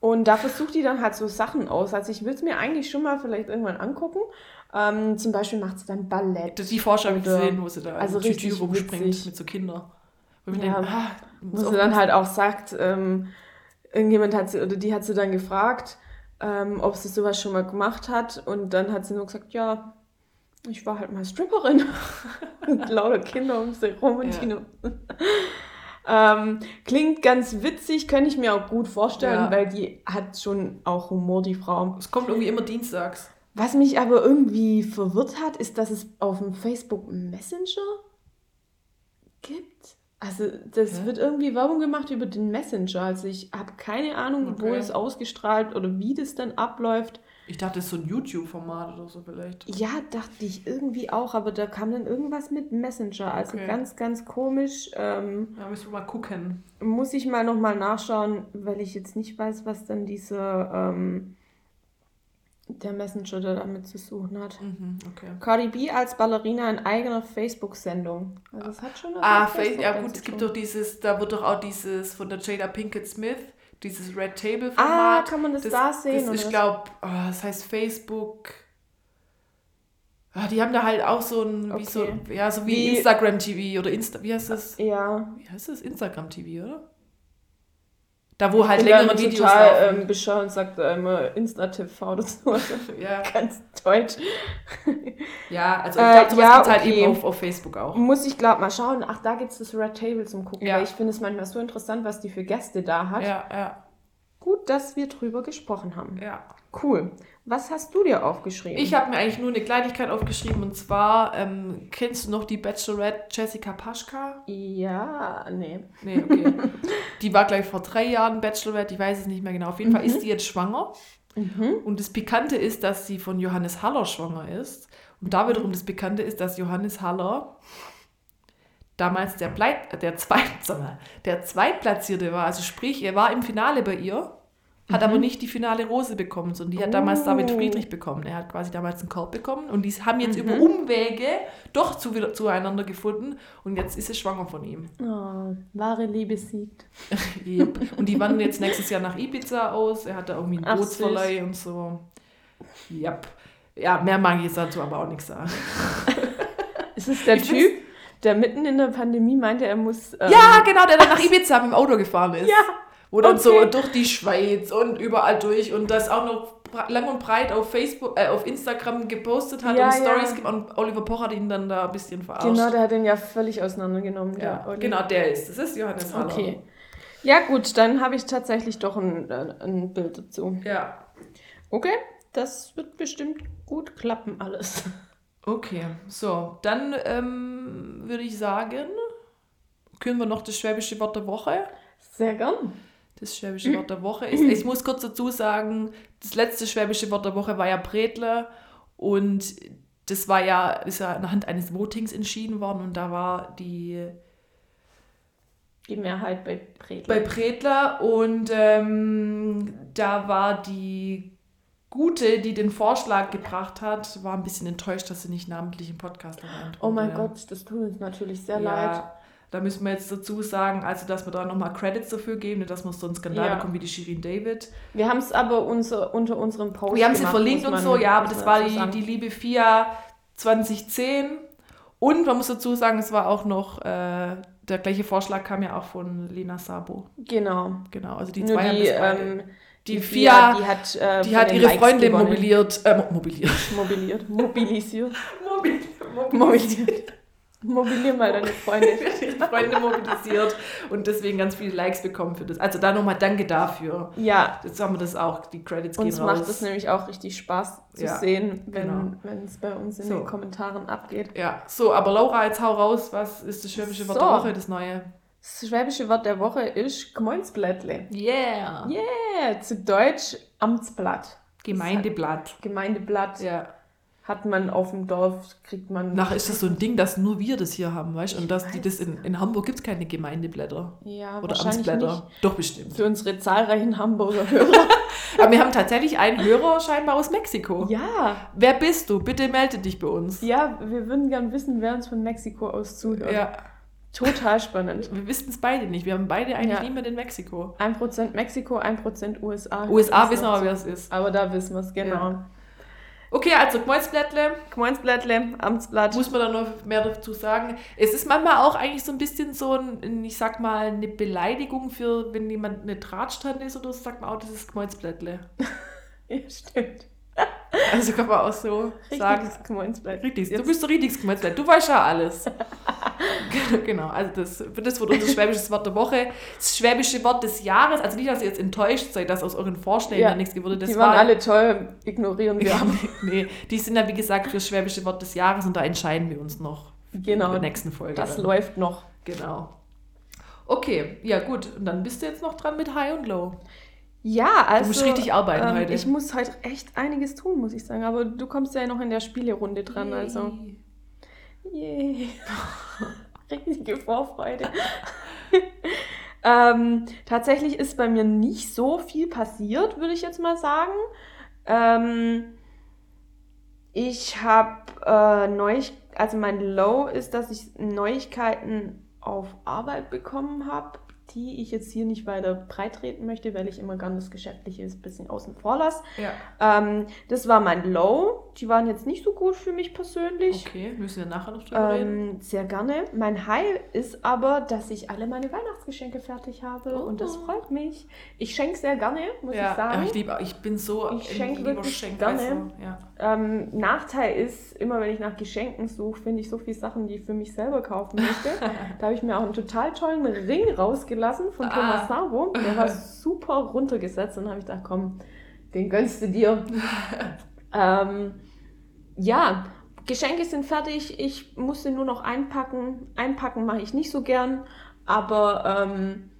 Und da versucht die dann halt so Sachen aus. Also ich will es mir eigentlich schon mal vielleicht irgendwann angucken. Ähm, zum Beispiel macht sie dann Ballett.
Das- Die Forscher
Oder-
gesehen, wo sie da
also
Tütü rumspringt mit so Kindern. Wo
Ja,
denke, ah,
Wo sie dann halt auch sagt, ähm, irgendjemand hat sie, oder die hat sie dann gefragt, ähm, ob sie sowas schon mal gemacht hat. Und dann hat sie nur gesagt, ja, ich war halt mal Stripperin. und lauter Kinder um sie rum und
Ja.
die nur. Ähm, klingt ganz witzig, könnte ich mir auch gut vorstellen,
Ja.
weil die hat schon auch Humor, die Frau.
Es kommt irgendwie immer dienstags.
Was mich aber irgendwie verwirrt hat, ist, dass es auf dem Facebook Messenger gibt. Also das
Hä?
wird irgendwie Werbung gemacht über den Messenger. Also ich habe keine Ahnung, wo
Okay.
es ausgestrahlt oder wie das dann abläuft.
Ich dachte, das ist so ein YouTube-Format oder so vielleicht.
Ja, dachte ich irgendwie auch, aber da kam dann irgendwas mit Messenger. Also
Okay.
ganz, ganz komisch. Ähm,
Da müssen wir mal gucken.
muss ich mal nochmal nachschauen, weil ich jetzt nicht weiß, was dann dieser ähm, der Messenger da damit zu suchen hat.
Mhm, okay.
Cardi B als Ballerina in eigener Facebook-Sendung. Also es hat schon
Ah,
Facebook
ja gut, es gibt doch dieses, da wird doch auch dieses von der Jada Pinkett Smith, dieses Red Table
Ah,
Format.
kann man das,
das,
da sehen?
Das, ich glaube, oh, das heißt Facebook. Ah, die haben da halt auch so ein, wie so,
Okay.
ja, so wie,
Wie-
Instagram TV oder Insta, wie heißt das?
Ja.
Wie heißt das? Instagram TV, oder? Da wo halt längere Videos
total
laufen.
ähm, bescheuert und sagt äh, immer Insta-TV oder so.
ja,
Ganz deutsch.
ja, also ich
Äh,
glaube, sowas
ja,
halt
okay.
eben auf, auf Facebook auch.
Muss ich glaube mal schauen. Ach, da gibt es das Red Table zum Gucken.
Ja.
Weil ich finde es manchmal so interessant, was die für Gäste da hat.
Ja, ja,
Gut, dass wir drüber gesprochen haben.
ja.
Cool. Was hast du dir aufgeschrieben?
Ich habe mir eigentlich nur eine Kleinigkeit aufgeschrieben und zwar, ähm, kennst du noch die Bachelorette Jessica Paschka?
Ja, nee.
Nee, okay. die war gleich vor drei Jahren Bachelorette, ich weiß es nicht mehr genau. Auf jeden Fall ist die jetzt schwanger.
Mhm.
Und das Pikante ist, dass sie von Johannes Haller schwanger ist. Und da wiederum das Pikante ist, dass Johannes Haller damals der, Bleit, der, Zweit, der Zweitplatzierte war. Also sprich, er war im Finale bei ihr, hat aber nicht die finale Rose bekommen, sondern die hat damals David
Oh.
Friedrich bekommen. Er hat quasi damals einen Korb bekommen und die haben jetzt
Mhm.
über Umwege doch zu, wieder zueinander gefunden und jetzt ist sie schwanger von ihm.
Oh, wahre Liebe siegt.
Yep. Und die wandern jetzt nächstes Jahr nach Ibiza aus. Er hat da irgendwie einen
Ach,
Bootsverleih und so. Yep. Ja, mehr mag ich jetzt dazu aber auch nichts sagen.
Ist es der
Ich
Typ, der mitten in der Pandemie meinte, er muss. ähm,
Ja, genau, der dann nach Ibiza mit dem Auto gefahren ist.
Ja,
Wo dann so durch die Schweiz und überall durch und das auch noch lang und breit auf Facebook, äh, auf Instagram gepostet hat
Ja,
und Stories
ja.
und Oliver Pocher hat ihn dann da ein bisschen verarscht.
Genau, der hat den ja völlig auseinandergenommen.
ja,
der
genau, der ist. Das ist Johannes Haller.
Okay. Ja, gut, dann habe ich tatsächlich doch ein, äh, ein Bild dazu.
Ja.
Okay, das wird bestimmt gut klappen, alles.
Okay, so, dann ähm, würde ich sagen, können wir noch das schwäbische Wort der Woche.
Sehr gern.
Das schwäbische Wort der Woche ist, ich muss kurz dazu sagen, das letzte schwäbische Wort der Woche war ja Bredle und das war ja, ist ja anhand eines Votings entschieden worden und da war die
Die Mehrheit bei Bredel.
bei Bredler und ähm, da war die Gute, die den Vorschlag gebracht hat, war ein bisschen enttäuscht, dass sie nicht namentlich im Podcast erwähnt
oh mein. Gott, das tut uns natürlich sehr
ja,
leid.
Da müssen wir jetzt dazu sagen, also dass wir da nochmal Credits dafür geben, nicht, dass wir so einen Skandal
Ja.
bekommen wie die Shirin David.
Wir haben es aber unser, unter unserem Post
Wir haben sie verlinkt und so, ja, aber das war die, die liebe FIA 2010. Und man muss dazu sagen, es war auch noch, äh, der gleiche Vorschlag kam ja auch von Lena Sabo.
Genau.
Genau, also die
Nur
zwei haben
die,
das beide.
ähm,
die,
die
FIA,
die hat, äh,
die hat ihre
Likes
Freunde
gewonnen.
mobiliert, äh, mo- mobiliert.
Mobiliert. Mobilisiert.
Mobil-
Mobilisiert. Mobilier mal deine Freunde.
Freunde mobilisiert und deswegen ganz viele Likes bekommen für das. Also da nochmal danke dafür.
Ja.
Jetzt haben wir das auch, die Credits
Uns
gehen
macht
raus.
es nämlich auch richtig Spaß zu
Ja,
sehen, wenn
genau.
wenn es bei uns in
So.
den Kommentaren abgeht.
ja, so, aber Laura, jetzt hau raus, was ist das schwäbische Wort
So.
der Woche, das neue?
Das schwäbische Wort der Woche ist Gmoinsblättle.
Yeah.
Yeah, zu Deutsch Amtsblatt.
Gemeindeblatt.
Gemeindeblatt
Ja.
Hat man auf dem Dorf, kriegt man.
Nachher ist das so ein Ding, dass nur wir das hier haben, weißt du? Und dass die das in, in Hamburg gibt es keine Gemeindeblätter.
ja,
Oder
wahrscheinlich
Amtsblätter.
nicht.
Doch, bestimmt.
Für unsere zahlreichen Hamburger Hörer.
Aber wir haben tatsächlich einen Hörer scheinbar aus Mexiko.
ja,
Wer bist du? Bitte melde dich bei uns.
ja, wir würden gern wissen, wer uns von Mexiko aus zuhört.
Ja,
Total spannend.
wir wissen es beide nicht. Wir haben beide eigentlich
Ja.
niemand in Mexiko.
1% Mexiko, 1% USA.
USA wissen
so.
wer es ist.
Aber da wissen wir es, genau.
Ja. Okay, also Gmolzblättle,
Gmoinsblättle, Amtsblatt.
muss man da noch mehr dazu sagen. Es ist manchmal auch eigentlich so ein bisschen so ein, ich sag mal, eine Beleidigung für, wenn jemand eine Drahtstand ist oder so, sagt man auch, das ist Gmolzblättle.
ja, stimmt.
Also kann man auch so sagen.
Richtiges Gmoinsblättle.
Richtig, du bist so richtig Gmolzblättle. Du weißt ja alles. genau, also das, das wird unser schwäbisches Wort der Woche. Das schwäbische Wort des Jahres, also nicht, dass ihr jetzt enttäuscht seid, dass aus euren Vorschlägen
Ja,
nichts geworden ist.
Die waren
war-
alle toll, ignorieren wir. aber.
nee, die sind ja wie gesagt für das schwäbische Wort des Jahres und da entscheiden wir uns noch
Genau,
in der nächsten Folge.
Das
dann.
läuft noch.
Genau. Okay, ja gut. Und dann bist du jetzt noch dran mit High und Low.
Ja, also.
musst richtig arbeiten
ähm,
heute.
Ich muss halt echt einiges tun, muss ich sagen. Aber du kommst ja noch in der Spielerunde dran, also. Yay. Richtige Vorfreude. ähm, tatsächlich ist bei mir nicht so viel passiert, würde ich jetzt mal sagen. Ähm, ich habe äh, Neuigkeiten, also mein Low ist, dass ich Neuigkeiten auf Arbeit bekommen habe, die ich jetzt hier nicht weiter breitreten möchte, weil ich immer gern das Geschäftliche ein bisschen außen vor lasse.
Ja.
Ähm, das war mein Low. Die waren jetzt nicht so gut für mich persönlich.
Okay, müssen wir nachher noch drüber reden.
Ähm, sehr gerne. Mein High ist aber, dass ich alle meine Weihnachtsgeschenke fertig habe
Oh.
und das freut mich. Ich schenke sehr gerne, muss
Ja,
ich sagen.
ja, ich liebe, ich bin so
Ich
ein
schenk
lieber
wirklich gerne.
also, ja.
Ähm, Nachteil ist, immer wenn ich nach Geschenken suche, finde ich so viele Sachen, die ich für mich selber kaufen möchte. da habe ich mir auch einen total tollen Ring rausgelassen von
Ah.
Thomas Sabo. Der war super runtergesetzt und habe ich gedacht, komm, den gönnst du dir. ähm, ja, Geschenke sind fertig. Ich musste nur noch einpacken. Einpacken mache ich nicht so gern, aber ähm,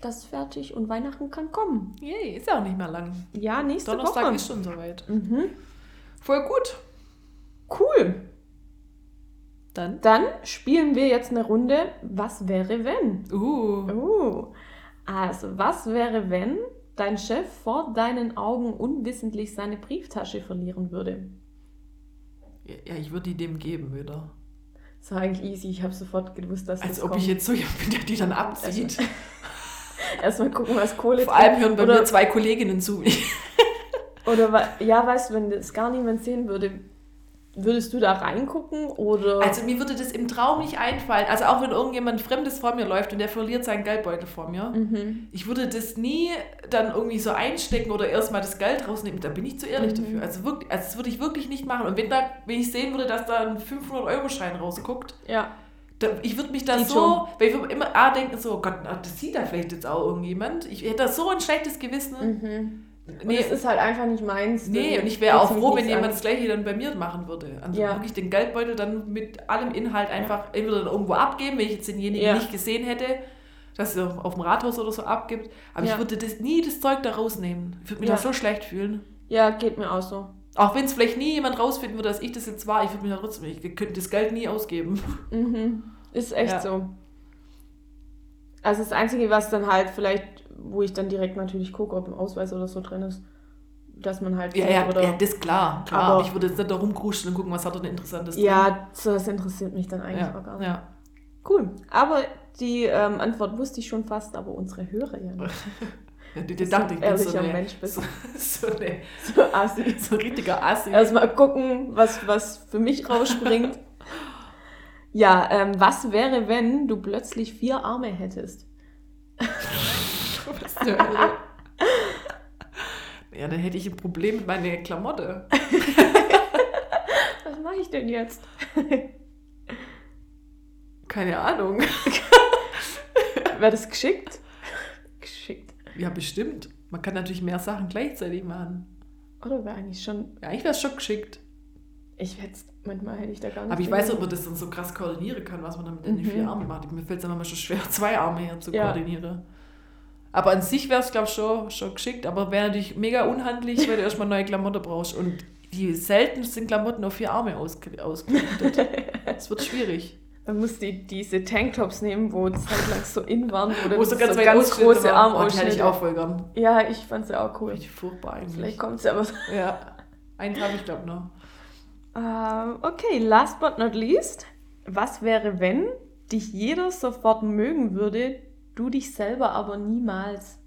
das ist fertig und Weihnachten kann kommen.
Yay, ist ja auch nicht mehr lang.
Ja, nächste
Donnerstag
Woche.
ist schon soweit.
Mhm.
Voll gut.
Cool.
Dann.
Dann spielen wir jetzt eine Runde. Was wäre wenn?
Uh.
Uh. Also, was wäre wenn dein Chef vor deinen Augen unwissentlich seine Brieftasche verlieren würde?
Ja, ich würde die dem geben wieder.
Das war eigentlich easy. Ich habe sofort gewusst, dass
Als
das
ob
kommt.
ich jetzt so jemand bin, der die dann abzieht.
Erstmal gucken, was Kohle
Vor allem hören bei
oder,
mir zwei Kolleginnen zu.
Oder ja, weißt du, wenn das gar niemand sehen würde, würdest du da reingucken oder?
Also mir würde das im Traum nicht einfallen. Also auch wenn irgendjemand Fremdes vor mir läuft und der verliert seinen Geldbeutel vor mir.
mhm.
Ich würde das nie dann irgendwie so einstecken oder erstmal das Geld rausnehmen. Da bin ich zu ehrlich
Mhm.
dafür. Also wirklich, also das würde ich wirklich nicht machen. Und wenn, da, wenn ich sehen würde, dass da ein 500-Euro-Schein rausguckt,
Ja.
da, ich würde mich da
Sieht
so,
schon.
weil ich würde immer A denken, so, oh Gott, das sieht da vielleicht jetzt auch irgendjemand. Ich hätte da so ein schlechtes Gewissen.
Mhm. Und
Nee,
es ist halt einfach nicht meins.
nee, und ich wäre auch froh, wenn jemand
an.
das gleiche dann bei mir machen würde. Also
Ja.
wirklich den Geldbeutel dann mit allem Inhalt einfach entweder dann irgendwo abgeben, wenn ich jetzt denjenigen
Ja.
nicht gesehen hätte, dass er auf dem Rathaus oder so abgibt. Aber
Ja.
ich würde das nie das Zeug da rausnehmen. Ich würde mich
Ja.
da so schlecht fühlen.
Ja, geht mir auch so.
Auch wenn es vielleicht nie jemand rausfinden würde, dass ich das jetzt war, ich würde mich da trotzdem, ich könnte das Geld nie ausgeben.
Mhm. Ist echt so. Also das Einzige, was dann halt vielleicht, wo ich dann direkt natürlich gucke, ob ein Ausweis oder so drin ist, dass man halt
Ja, ja,
oder
ja, das ist klar. klar.
Aber-
ich würde jetzt nicht da rumkruscheln und gucken, was hat er denn Interessantes drin.
ja, so das interessiert mich dann eigentlich
ja,
auch gar nicht.
ja.
Cool. Aber die ähm, Antwort wusste ich schon fast, aber unsere Hörer ja nicht.
ja die, die
du
dachte, ich bin so, eine,
Mensch bist.
so, so, eine,
So assi.
so ein richtiger Assi.
Erstmal gucken, was, was für mich rausspringt. ja, ähm, was wäre, wenn du plötzlich vier Arme hättest?
Was zur Hölle? Ja, dann hätte ich ein Problem mit meiner Klamotte.
Was mache ich denn jetzt?
Keine Ahnung.
Wäre das geschickt? Geschickt.
Ja, bestimmt. Man kann natürlich mehr Sachen gleichzeitig machen.
Oder wäre eigentlich schon.
Ja, eigentlich wäre es schon geschickt.
Ich hätte manchmal hätte ich da gar nicht.
Aber ich weiß nicht, ob man das dann so krass koordinieren kann, was man dann mit den vier Armen macht. Mir fällt es dann manchmal schon schwer, zwei Arme her zu
Ja.
koordinieren. Aber an sich wäre es, glaube ich, schon, schon geschickt. Aber wäre natürlich mega unhandlich, weil du erstmal neue Klamotten brauchst. Und die seltensten Klamotten auf vier Arme ausge ausgerichtet. Es wird schwierig.
Man muss die, diese Tanktops nehmen, wo zeitlang so in waren, wo,
Wo
so
so ganz, weit
ganz große
waren. Oh, hätte ich auch voll gern.
Ja, ich fand sie auch cool.
Richtig furchtbar eigentlich.
Vielleicht kommt sie aber.
Ja. Eins habe ich, glaube noch.
Ähm, okay, last but not least. Was wäre, wenn dich jeder sofort mögen würde, du dich selber aber niemals?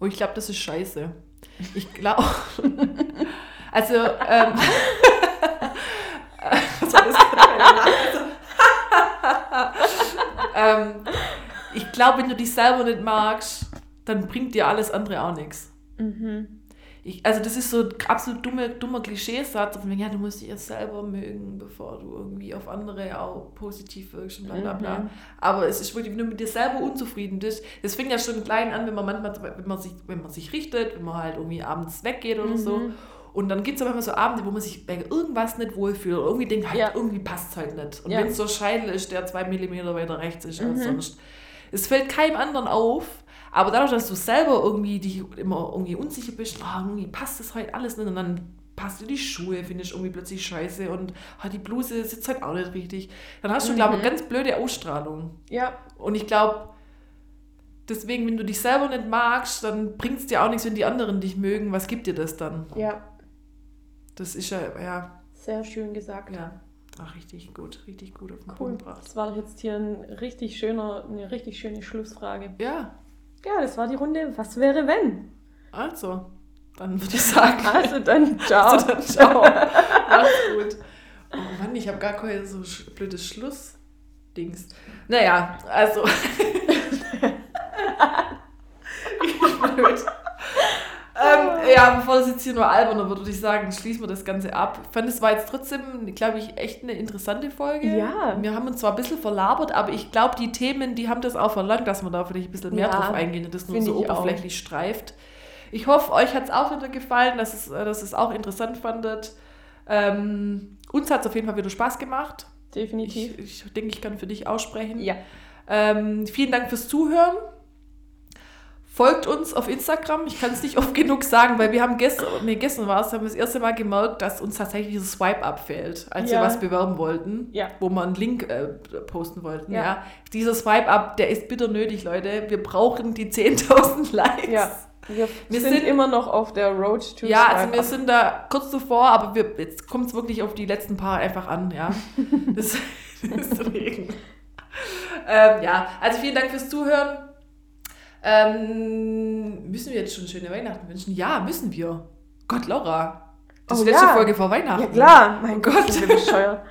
Oh, ich glaube, das ist scheiße. Ich glaube. also, ähm. Nase? ähm, ich glaube, wenn du dich selber nicht magst, dann bringt dir alles andere auch nichts.
Mhm.
Ich, also das ist so ein absolut dummer, dummer Klischeesatz, von wegen, ja, du musst dich erst selber mögen, bevor du irgendwie auf andere auch positiv wirkst und bla bla bla.
Mhm.
Aber es ist wirklich, wenn du mit dir selber unzufrieden bist, das fängt ja schon klein an, wenn man manchmal, wenn man sich, wenn man sich richtet, wenn man halt irgendwie abends weggeht oder so.
Mhm.
Und dann gibt es aber manchmal so Abende, wo man sich bei irgendwas nicht wohlfühlt. Oder irgendwie denkt, halt,
Ja.
irgendwie passt es halt nicht. Und
Ja.
wenn es so Scheitel ist, der zwei Millimeter weiter rechts ist als
Mhm.
sonst. Es fällt keinem anderen auf, aber dadurch, dass du selber irgendwie dich immer irgendwie unsicher bist, ah, irgendwie passt das heute alles nicht und dann passt dir die Schuhe, finde ich irgendwie plötzlich scheiße und ah, die Bluse sitzt halt auch nicht richtig. Dann hast du, glaube ich,
Mhm.
ganz blöde Ausstrahlung.
Ja,
Und ich glaube, deswegen, wenn du dich selber nicht magst, dann bringt es dir auch nichts, wenn die anderen dich mögen. Was gibt dir das dann?
ja,
Das ist ja, ja,
sehr schön gesagt.
ja. Ach, richtig gut, richtig gut auf den
Cool.
Punkt gebracht.
Das war doch jetzt hier ein richtig schöner, eine richtig schöne Schlussfrage.
Ja,
Ja, das war die Runde. Was wäre, wenn?
also, dann würde ich sagen,
Also dann, ciao.
also dann ciao. Mach's gut. Oh Mann, ich habe gar kein so blödes Schlussdings. Naja, also. blöd. Ja, bevor das jetzt hier nur alberner wird, würde ich sagen, schließen wir das Ganze ab. Ich fand, es war jetzt trotzdem, glaube ich, echt eine interessante Folge.
Ja.
Wir haben uns zwar ein bisschen verlabert, aber ich glaube, die Themen, die haben das auch verlangt, dass man da vielleicht ein bisschen mehr
Ja,
drauf eingehen und das nur so
ich auch.
oberflächlich streift. Ich hoffe, euch hat es auch wieder gefallen, dass es, äh, dass es auch interessant fandet. Ähm, uns hat es auf jeden Fall wieder Spaß gemacht.
Definitiv.
Ich, ich denke, ich kann für dich aussprechen.
ja.
Ähm, vielen Dank fürs Zuhören. Folgt uns auf Instagram. Ich kann es nicht oft genug sagen, weil wir haben gestern, nee, gestern war es, haben wir das erste Mal gemerkt, dass uns tatsächlich dieses Swipe-Up fehlt, als
Ja.
wir was bewerben wollten,
Ja.
wo wir einen Link äh, posten wollten. Ja.
Ja.
Dieser Swipe-Up, der ist bitter nötig, Leute. Wir brauchen die 10.000 Likes.
Ja. Wir,
Wir
sind,
sind-
immer noch auf der Road to
Ja, also
Swipe
wir
Up.
sind da kurz zuvor, aber wir, jetzt kommt es wirklich auf die letzten paar einfach an, ja. Das, deswegen. ähm, ja, also vielen Dank fürs Zuhören. Ähm, müssen wir jetzt schon schöne Weihnachten wünschen? Ja, müssen wir. Gott, Laura. Das ist
Oh
die letzte
ja.
Folge vor Weihnachten.
Ja klar, mein
Oh
Gott,
Gott.
sind wir bescheuert.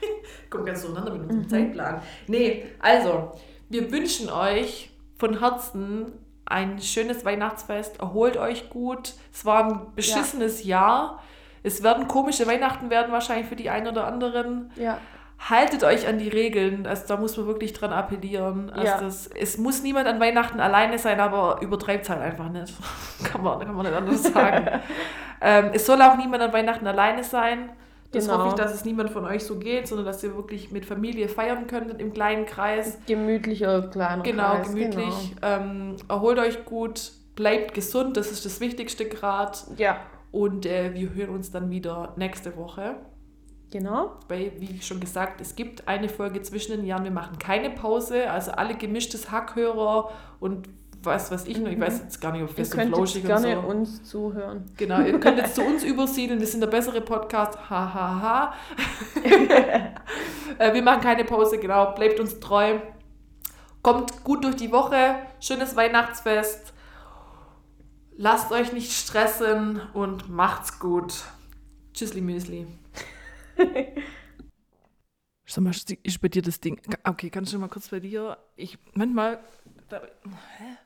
Kommt ganz durcheinander mit unserem Zeitplan. Nee, also, wir wünschen euch von Herzen ein schönes Weihnachtsfest. Erholt euch gut. Es war ein beschissenes Jahr. Es werden komische Weihnachten werden wahrscheinlich für die einen oder anderen.
Ja,
Haltet euch an die Regeln. Also, da muss man wirklich dran appellieren. Also
Ja.
das, es muss niemand an Weihnachten alleine sein, aber übertreibt es halt einfach nicht. kann, man, kann man nicht anders sagen. ähm, es soll auch niemand an Weihnachten alleine sein. Das
Genau.
hoffe ich, dass es niemand von euch so geht, sondern dass ihr wirklich mit Familie feiern könntet im kleinen Kreis.
gemütlicher kleiner
Genau,
Kreis.
gemütlich. Ähm, erholt euch gut, bleibt gesund, das ist das Wichtigste gerade.
Genau. Ja,
Und äh, wir hören uns dann wieder nächste Woche.
Genau.
Weil, wie schon gesagt, es gibt eine Folge zwischen den Jahren. Wir machen keine Pause. Also alle gemischtes Hackhörer und was weiß ich noch. Ich weiß jetzt gar nicht, ob
Ihr
Fest und
könnt
Flauschig und
gerne
so.
uns zuhören.
Genau, ihr könnt jetzt zu uns übersiedeln. Wir sind der bessere Podcast. Ha, ha, ha. Äh, wir machen keine Pause, genau. Bleibt uns treu. Kommt gut durch die Woche. Schönes Weihnachtsfest. Lasst euch nicht stressen und macht's gut. Tschüssli Müsli. Sag mal, ist bei dir das Ding. Okay, kannst du mal kurz bei dir? Ich manchmal. Da, hä?